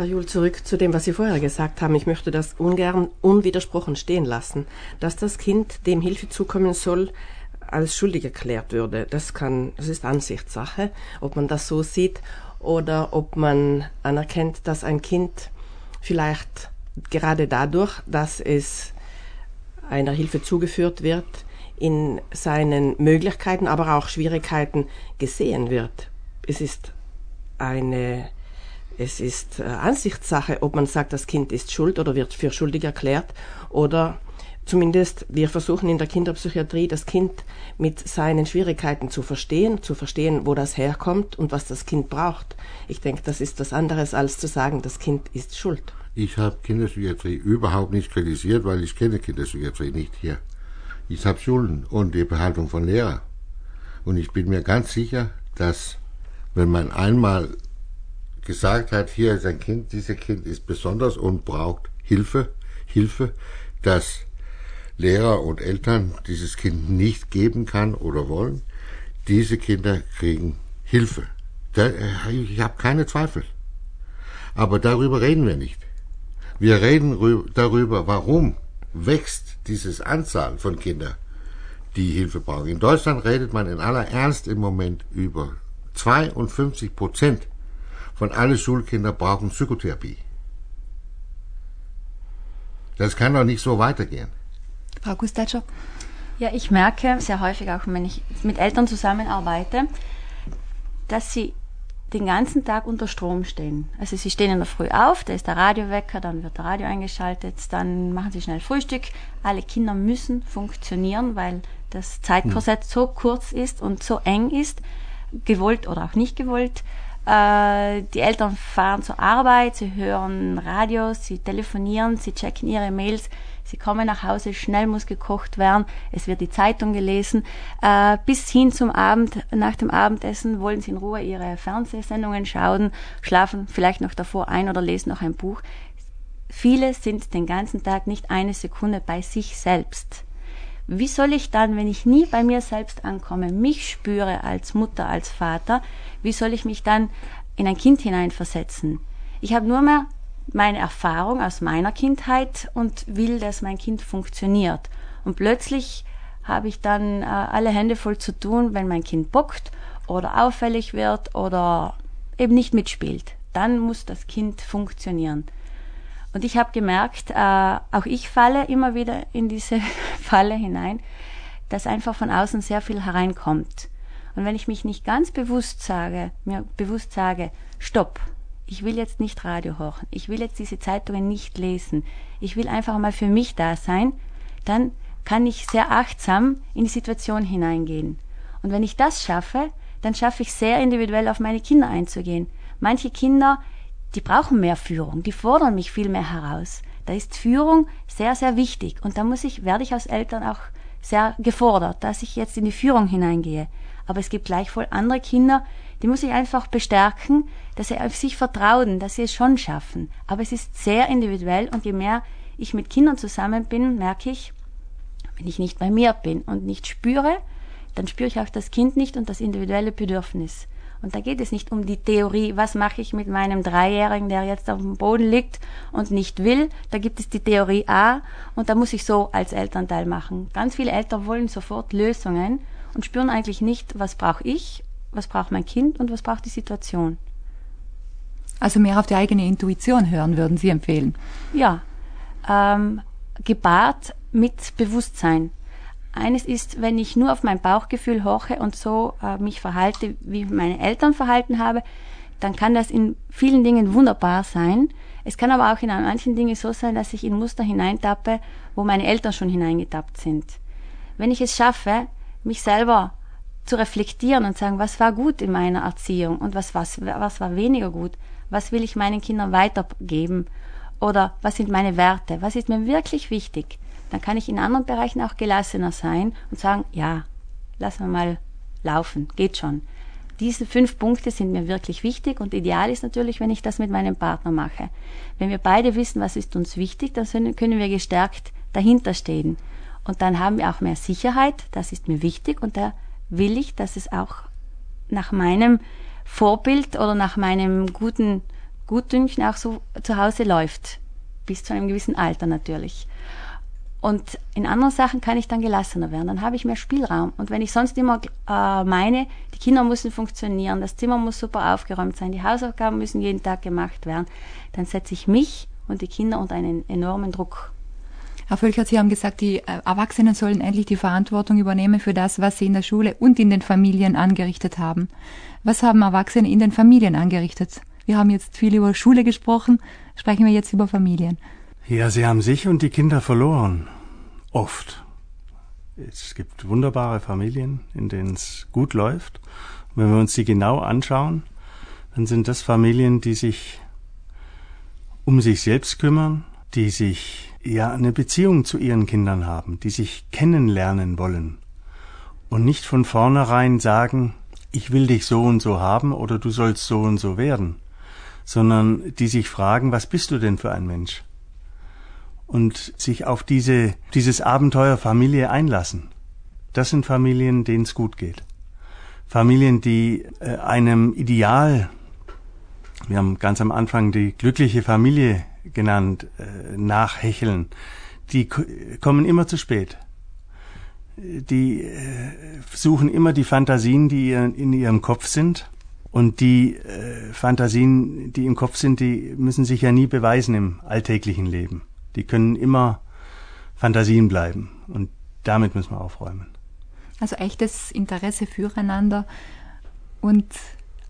Herr Juhl, zurück zu dem, was Sie vorher gesagt haben. Ich möchte das ungern unwidersprochen stehen lassen. Dass das Kind, dem Hilfe zukommen soll, als schuldig erklärt würde, das kann, das ist Ansichtssache, ob man das so sieht oder ob man anerkennt, dass ein Kind vielleicht gerade dadurch, dass es einer Hilfe zugeführt wird, in seinen Möglichkeiten, aber auch Schwierigkeiten gesehen wird. Es ist eine, es ist äh, Ansichtssache, ob man sagt, das Kind ist schuld oder wird für schuldig erklärt oder zumindest wir versuchen in der Kinderpsychiatrie das Kind mit seinen Schwierigkeiten zu verstehen, zu verstehen, wo das herkommt und was das Kind braucht. Ich denke, das ist was anderes als zu sagen, das Kind ist schuld. Ich habe Kinderpsychiatrie überhaupt nicht kritisiert, weil ich kenne Kinderpsychiatrie nicht hier. Ich habe Schulen und die Behaltung von Lehrern. Und ich bin mir ganz sicher, dass wenn man einmal gesagt hat, hier ist ein Kind, dieses Kind ist besonders und braucht Hilfe, Hilfe, dass Lehrer und Eltern dieses Kind nicht geben kann oder wollen, diese Kinder kriegen Hilfe. Äh, ich habe keine Zweifel. Aber darüber reden wir nicht. Wir reden darüber, warum wächst dieses Anzahl von Kindern, die Hilfe brauchen. In Deutschland redet man in aller Ernst im Moment über 52 Prozent von allen Schulkindern brauchen Psychotherapie. Das kann doch nicht so weitergehen. Frau Gustatscher? Ja, ich merke sehr häufig auch, wenn ich mit Eltern zusammenarbeite, dass sie den ganzen Tag unter Strom stehen. Also sie stehen in der Früh auf, da ist der Radiowecker, dann wird der Radio eingeschaltet, dann machen sie schnell Frühstück. Alle Kinder müssen funktionieren, weil das Zeitkorsett so kurz ist und so eng ist, gewollt oder auch nicht gewollt. Äh, die Eltern fahren zur Arbeit, sie hören Radio, sie telefonieren, sie checken ihre Mails Sie kommen nach Hause, schnell muss gekocht werden, es wird die Zeitung gelesen. Äh, bis hin zum Abend, nach dem Abendessen wollen Sie in Ruhe Ihre Fernsehsendungen schauen, schlafen vielleicht noch davor ein oder lesen noch ein Buch. Viele sind den ganzen Tag nicht eine Sekunde bei sich selbst. Wie soll ich dann, wenn ich nie bei mir selbst ankomme, mich spüre als Mutter, als Vater, wie soll ich mich dann in ein Kind hineinversetzen? Ich habe nur mehr meine Erfahrung aus meiner Kindheit und will, dass mein Kind funktioniert. Und plötzlich habe ich dann äh, alle Hände voll zu tun, wenn mein Kind bockt oder auffällig wird oder eben nicht mitspielt. Dann muss das Kind funktionieren. Und ich habe gemerkt, äh, auch ich falle immer wieder in diese Falle hinein, dass einfach von außen sehr viel hereinkommt. Und wenn ich mich nicht ganz bewusst sage, mir bewusst sage, stopp, ich will jetzt nicht Radio hören, ich will jetzt diese Zeitungen nicht lesen, ich will einfach mal für mich da sein, dann kann ich sehr achtsam in die Situation hineingehen. Und wenn ich das schaffe, dann schaffe ich sehr individuell auf meine Kinder einzugehen. Manche Kinder, die brauchen mehr Führung, die fordern mich viel mehr heraus. Da ist Führung sehr, sehr wichtig. Und da muss ich, werde ich als Eltern auch sehr gefordert, dass ich jetzt in die Führung hineingehe. Aber es gibt gleichwohl andere Kinder, die muss ich einfach bestärken, dass sie auf sich vertrauen, dass sie es schon schaffen. Aber es ist sehr individuell und je mehr ich mit Kindern zusammen bin, merke ich, wenn ich nicht bei mir bin und nicht spüre, dann spüre ich auch das Kind nicht und das individuelle Bedürfnis. Und da geht es nicht um die Theorie, was mache ich mit meinem Dreijährigen, der jetzt auf dem Boden liegt und nicht will. Da gibt es die Theorie A und da muss ich so als Elternteil machen. Ganz viele Eltern wollen sofort Lösungen und spüren eigentlich nicht, was brauche ich, was braucht mein Kind und was braucht die Situation. Also mehr auf die eigene Intuition hören, würden Sie empfehlen? Ja, ähm, gepaart mit Bewusstsein. Eines ist, wenn ich nur auf mein Bauchgefühl horche und so äh, mich verhalte, wie meine Eltern verhalten habe, dann kann das in vielen Dingen wunderbar sein. Es kann aber auch in manchen Dingen so sein, dass ich in Muster hineintappe, wo meine Eltern schon hineingetappt sind. Wenn ich es schaffe, mich selber zu reflektieren und sagen, was war gut in meiner Erziehung und was, was, was war weniger gut, was will ich meinen Kindern weitergeben oder was sind meine Werte, was ist mir wirklich wichtig, dann kann ich in anderen Bereichen auch gelassener sein und sagen, ja, lassen wir mal laufen, geht schon. Diese fünf Punkte sind mir wirklich wichtig und ideal ist natürlich, wenn ich das mit meinem Partner mache. Wenn wir beide wissen, was ist uns wichtig, dann können wir gestärkt dahinter stehen. Und dann haben wir auch mehr Sicherheit, das ist mir wichtig und da will ich, dass es auch nach meinem Vorbild oder nach meinem guten Gutdünken auch so zu Hause läuft. Bis zu einem gewissen Alter natürlich. Und in anderen Sachen kann ich dann gelassener werden. Dann habe ich mehr Spielraum. Und wenn ich sonst immer äh, meine, die Kinder müssen funktionieren, das Zimmer muss super aufgeräumt sein, die Hausaufgaben müssen jeden Tag gemacht werden, dann setze ich mich und die Kinder unter einen enormen Druck. Herr Völkert, Sie haben gesagt, die äh, Erwachsenen sollen endlich die Verantwortung übernehmen für das, was sie in der Schule und in den Familien angerichtet haben. Was haben Erwachsene in den Familien angerichtet? Wir haben jetzt viel über Schule gesprochen, sprechen wir jetzt über Familien. Ja, sie haben sich und die Kinder verloren. Oft. Es gibt wunderbare Familien, in denen es gut läuft. Und wenn wir uns die genau anschauen, dann sind das Familien, die sich um sich selbst kümmern, die sich ja eine Beziehung zu ihren Kindern haben, die sich kennenlernen wollen und nicht von vornherein sagen, ich will dich so und so haben oder du sollst so und so werden, sondern die sich fragen, was bist du denn für ein Mensch? Und sich auf diese, dieses Abenteuer Familie einlassen. Das sind Familien, denen es gut geht. Familien, die äh, einem Ideal, wir haben ganz am Anfang die glückliche Familie genannt, äh, nachhecheln, die kommen immer zu spät. Die äh, suchen immer die Fantasien, die in ihrem Kopf sind. Und die äh, Fantasien, die im Kopf sind, die müssen sich ja nie beweisen im alltäglichen Leben. Die können immer Fantasien bleiben. Und damit müssen wir aufräumen. Also echtes Interesse füreinander und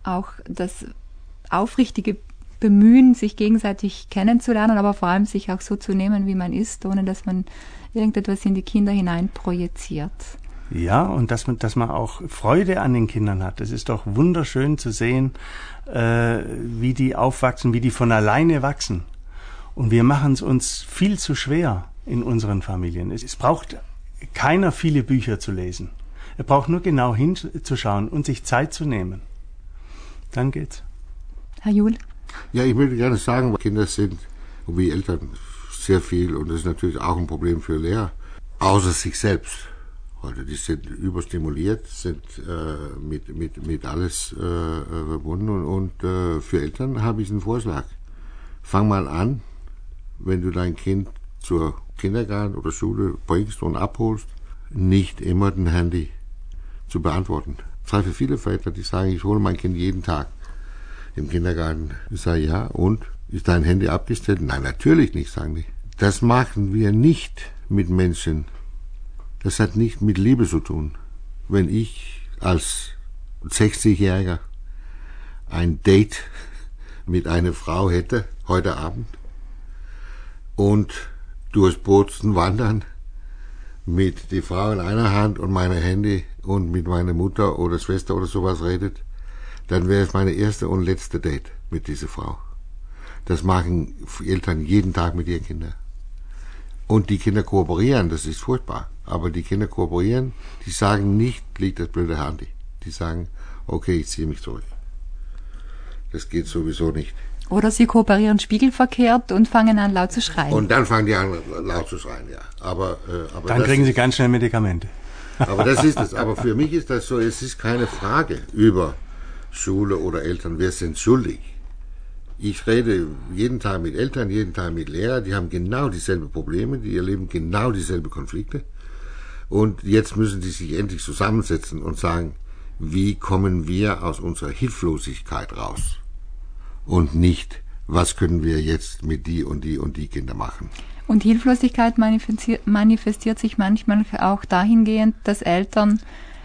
auch das aufrichtige Bemühen, sich gegenseitig kennenzulernen, aber vor allem sich auch so zu nehmen, wie man ist, ohne dass man irgendetwas in die Kinder hinein projiziert. Ja, und dass man, dass man auch Freude an den Kindern hat. Es ist doch wunderschön zu sehen, äh, wie die aufwachsen, wie die von alleine wachsen. Und wir machen es uns viel zu schwer in unseren Familien. Es, es braucht keiner viele Bücher zu lesen. Er braucht nur genau hinzuschauen und sich Zeit zu nehmen. Dann geht's. Herr Juhl? Ja, ich würde gerne sagen, Kinder sind, wie Eltern, sehr viel, und das ist natürlich auch ein Problem für Lehrer, außer sich selbst. Heute, die sind überstimuliert, sind äh, mit, mit, mit alles äh, äh verbunden und, und äh, für Eltern habe ich einen Vorschlag. Fang mal an, wenn du dein Kind zur Kindergarten oder Schule bringst und abholst, nicht immer den Handy zu beantworten. Ich treffe viele Väter, die sagen, ich hole mein Kind jeden Tag im Kindergarten. Ich sage, ja, und? Ist dein Handy abgestellt? Nein, natürlich nicht, sagen die. Das machen wir nicht mit Menschen. Das hat nicht mit Liebe zu tun. Wenn ich als 60-Jähriger ein Date mit einer Frau hätte, heute Abend, und durchs Bozen wandern mit die Frau in einer Hand und meine Handy und mit meiner Mutter oder Schwester oder sowas redet, dann wäre es meine erste und letzte Date mit dieser Frau. Das machen Eltern jeden Tag mit ihren Kindern. Und die Kinder kooperieren, das ist furchtbar. Aber die Kinder kooperieren, die sagen nicht, liegt das blöde Handy. Die sagen, okay, ich ziehe mich zurück. Das geht sowieso nicht. Oder sie kooperieren spiegelverkehrt und fangen an laut zu schreien. Und dann fangen die an laut zu schreien, ja. Aber, äh, aber dann kriegen sie ganz schnell Medikamente. Aber das ist es. Aber für mich ist das so, es ist keine Frage über Schule oder Eltern, wir sind schuldig. Ich rede jeden Tag mit Eltern, jeden Tag mit Lehrern, die haben genau dieselben Probleme, die erleben genau dieselben Konflikte. Und jetzt müssen sie sich endlich zusammensetzen und sagen, wie kommen wir aus unserer Hilflosigkeit raus? Und nicht, was können wir jetzt mit die und die und die Kinder machen? Und Hilflosigkeit manifestiert, manifestiert sich manchmal auch dahingehend, dass Eltern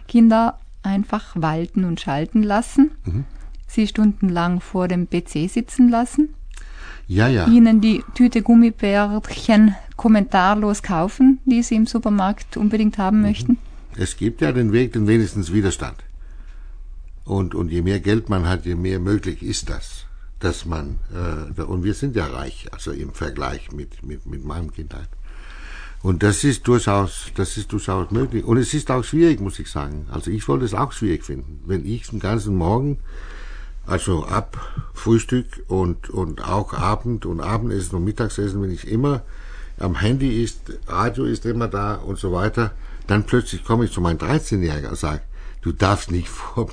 Kinder einfach walten und schalten lassen, mhm. sie stundenlang vor dem PC sitzen lassen, ja, ja. ihnen die Tüte Gummibärchen kommentarlos kaufen, die sie im Supermarkt unbedingt haben mhm. möchten. Es gibt ja den Weg, den wenigstens Widerstand. Und, und je mehr Geld man hat, je mehr möglich ist das, dass man, äh, und wir sind ja reich, also im Vergleich mit, mit, mit meinem Kindheit. Und das ist durchaus, das ist durchaus möglich. Und es ist auch schwierig, muss ich sagen. Also ich wollte es auch schwierig finden, wenn ich den ganzen Morgen, also ab Frühstück und, und auch Abend und Abendessen und Mittagsessen, wenn ich immer am Handy ist, Radio ist immer da und so weiter, dann plötzlich komme ich zu meinem 13-Jährigen und sage, du darfst nicht vor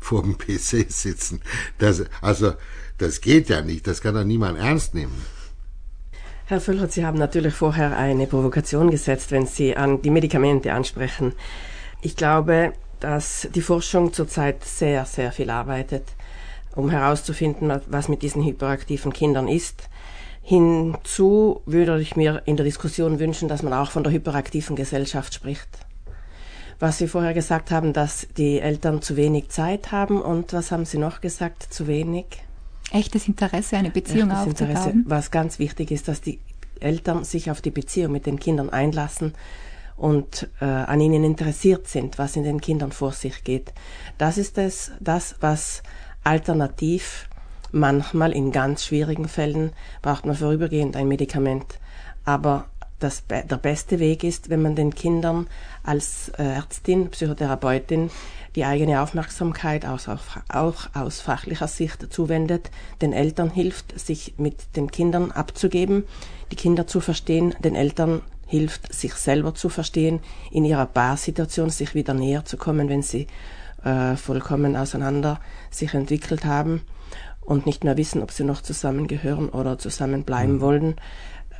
vor dem PC sitzen. Das, also, das geht ja nicht, das kann doch niemand ernst nehmen. Herr Füllert, Sie haben natürlich vorher eine Provokation gesetzt, wenn Sie an die Medikamente ansprechen. Ich glaube, dass die Forschung zurzeit sehr, sehr viel arbeitet, um herauszufinden, was mit diesen hyperaktiven Kindern ist. Hinzu würde ich mir in der Diskussion wünschen, dass man auch von der hyperaktiven Gesellschaft spricht was Sie vorher gesagt haben, dass die Eltern zu wenig Zeit haben und was haben Sie noch gesagt, zu wenig? Echtes Interesse, eine Beziehung Echtes aufzubauen. Interesse, was ganz wichtig ist, dass die Eltern sich auf die Beziehung mit den Kindern einlassen und äh, an ihnen interessiert sind, was in den Kindern vor sich geht. Das ist es, das, was alternativ manchmal in ganz schwierigen Fällen braucht man vorübergehend ein Medikament. Aber das, der beste Weg ist, wenn man den Kindern als äh, Ärztin, Psychotherapeutin die eigene Aufmerksamkeit auch, auch aus fachlicher Sicht zuwendet, den Eltern hilft, sich mit den Kindern abzugeben, die Kinder zu verstehen, den Eltern hilft, sich selber zu verstehen, in ihrer Paarsituation sich wieder näher zu kommen, wenn sie äh, vollkommen auseinander sich entwickelt haben und nicht mehr wissen, ob sie noch zusammengehören oder zusammenbleiben mhm. wollen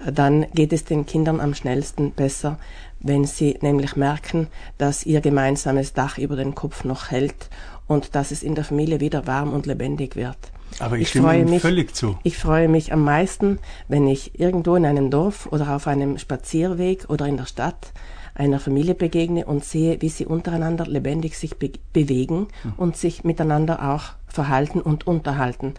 dann geht es den Kindern am schnellsten besser, wenn sie nämlich merken, dass ihr gemeinsames Dach über den Kopf noch hält und dass es in der Familie wieder warm und lebendig wird. Aber ich, ich stimme Ihnen mich, völlig zu. Ich freue mich am meisten, wenn ich irgendwo in einem Dorf oder auf einem Spazierweg oder in der Stadt einer Familie begegne und sehe, wie sie untereinander lebendig sich be bewegen mhm. und sich miteinander auch verhalten und unterhalten.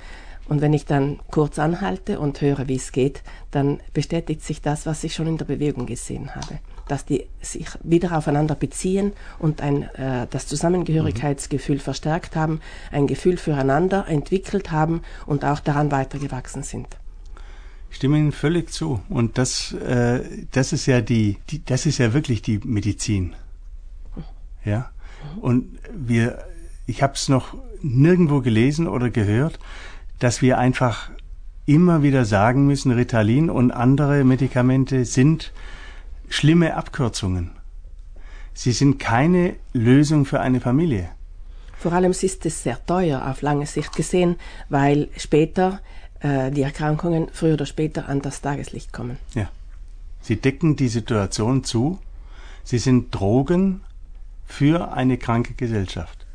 Und wenn ich dann kurz anhalte und höre, wie es geht, dann bestätigt sich das, was ich schon in der Bewegung gesehen habe. Dass die sich wieder aufeinander beziehen und ein, äh, das Zusammengehörigkeitsgefühl mhm. verstärkt haben, ein Gefühl füreinander entwickelt haben und auch daran weitergewachsen sind. Ich stimme Ihnen völlig zu. Und das, äh, das ist ja die, die, das ist ja wirklich die Medizin. Ja. Und wir, ich habe es noch nirgendwo gelesen oder gehört, dass wir einfach immer wieder sagen müssen, Ritalin und andere Medikamente sind schlimme Abkürzungen. Sie sind keine Lösung für eine Familie. Vor allem ist es sehr teuer auf lange Sicht gesehen, weil später äh, die Erkrankungen früher oder später an das Tageslicht kommen. Ja. Sie decken die Situation zu. Sie sind Drogen für eine kranke Gesellschaft.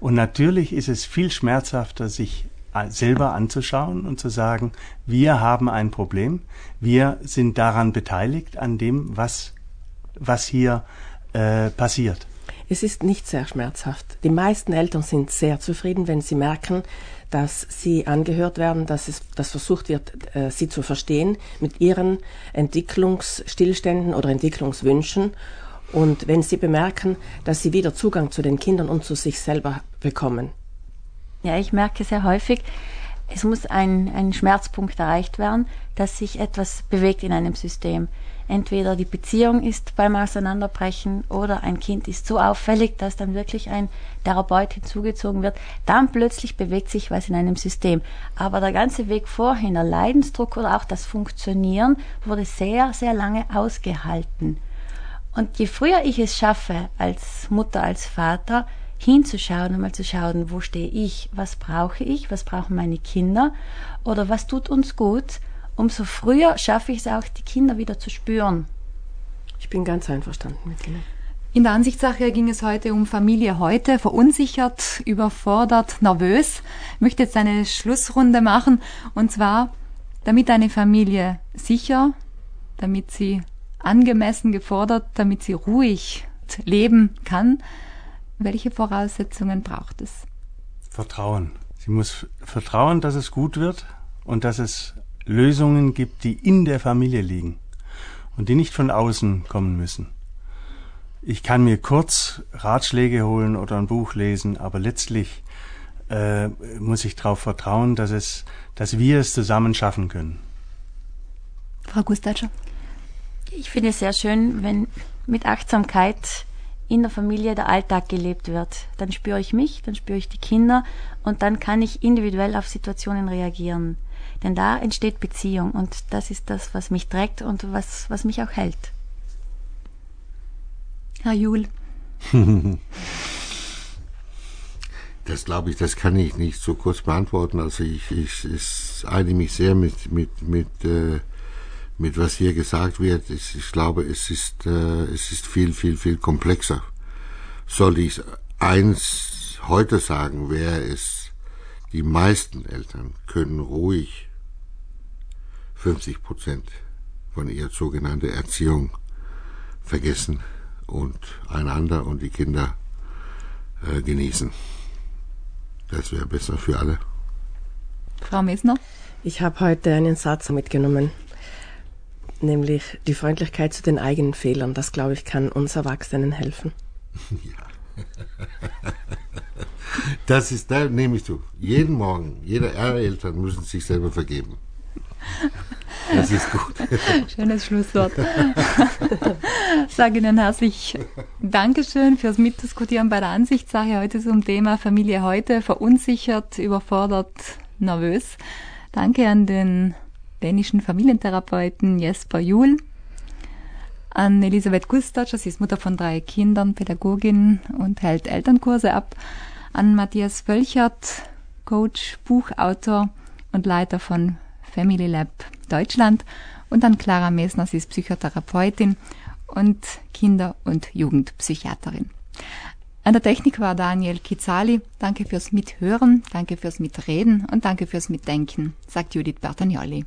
Und natürlich ist es viel schmerzhafter, sich selber anzuschauen und zu sagen, wir haben ein Problem, wir sind daran beteiligt, an dem, was, was hier äh, passiert. Es ist nicht sehr schmerzhaft. Die meisten Eltern sind sehr zufrieden, wenn sie merken, dass sie angehört werden, dass es dass versucht wird, äh, sie zu verstehen mit ihren Entwicklungsstillständen oder Entwicklungswünschen. Und wenn sie bemerken, dass sie wieder Zugang zu den Kindern und zu sich selber bekommen. Ja, ich merke sehr häufig, es muss ein, ein Schmerzpunkt erreicht werden, dass sich etwas bewegt in einem System. Entweder die Beziehung ist beim Auseinanderbrechen oder ein Kind ist so auffällig, dass dann wirklich ein Therapeut hinzugezogen wird. Dann plötzlich bewegt sich was in einem System. Aber der ganze Weg vorhin, der Leidensdruck oder auch das Funktionieren, wurde sehr, sehr lange ausgehalten. Und je früher ich es schaffe, als Mutter, als Vater, hinzuschauen und mal zu schauen, wo stehe ich, was brauche ich, was brauchen meine Kinder oder was tut uns gut, umso früher schaffe ich es auch, die Kinder wieder zu spüren. Ich bin ganz einverstanden mit Ihnen. In der Ansichtssache ging es heute um Familie heute, verunsichert, überfordert, nervös. Ich möchte jetzt eine Schlussrunde machen und zwar, damit eine Familie sicher, damit sie angemessen gefordert, damit sie ruhig leben kann, welche Voraussetzungen braucht es? Vertrauen. Sie muss vertrauen, dass es gut wird und dass es Lösungen gibt, die in der Familie liegen und die nicht von außen kommen müssen. Ich kann mir kurz Ratschläge holen oder ein Buch lesen, aber letztlich äh, muss ich darauf vertrauen, dass es, dass wir es zusammen schaffen können. Frau Gustatscher. Ich finde es sehr schön, wenn mit Achtsamkeit in der Familie der Alltag gelebt wird. Dann spüre ich mich, dann spüre ich die Kinder und dann kann ich individuell auf Situationen reagieren. Denn da entsteht Beziehung und das ist das, was mich trägt und was, was mich auch hält. Herr Juhl. Das glaube ich, das kann ich nicht so kurz beantworten. Also ich, ich, ich einige mich sehr mit, mit, mit, äh, mit was hier gesagt wird. Ich, ich glaube, es ist, äh, es ist viel, viel, viel komplexer. Soll ich eins heute sagen, wäre es, die meisten Eltern können ruhig 50 Prozent von ihrer sogenannten Erziehung vergessen und einander und die Kinder äh, genießen. Das wäre besser für alle. Frau Mesner? Ich habe heute einen Satz mitgenommen, nämlich die Freundlichkeit zu den eigenen Fehlern. Das, glaube ich, kann uns Erwachsenen helfen. Ja. Das ist, da nehme ich zu. Jeden Morgen, jeder Eltern müssen sich selber vergeben. Das ist gut. Schönes Schlusswort. Sage Ihnen herzlich Dankeschön fürs Mitdiskutieren bei der Ansichtssache heute zum Thema Familie heute, verunsichert, überfordert, nervös. Danke an den dänischen Familientherapeuten Jesper Juhl, an Elisabeth Gustatsch, sie ist Mutter von drei Kindern, Pädagogin und hält Elternkurse ab, an Matthias Völchert, Coach, Buchautor und Leiter von Family Lab Deutschland und an Clara Mesner, sie ist Psychotherapeutin und Kinder- und Jugendpsychiaterin. An der Technik war Daniel Kizali. Danke fürs Mithören, danke fürs Mitreden und danke fürs Mitdenken, sagt Judith Bertagnoli.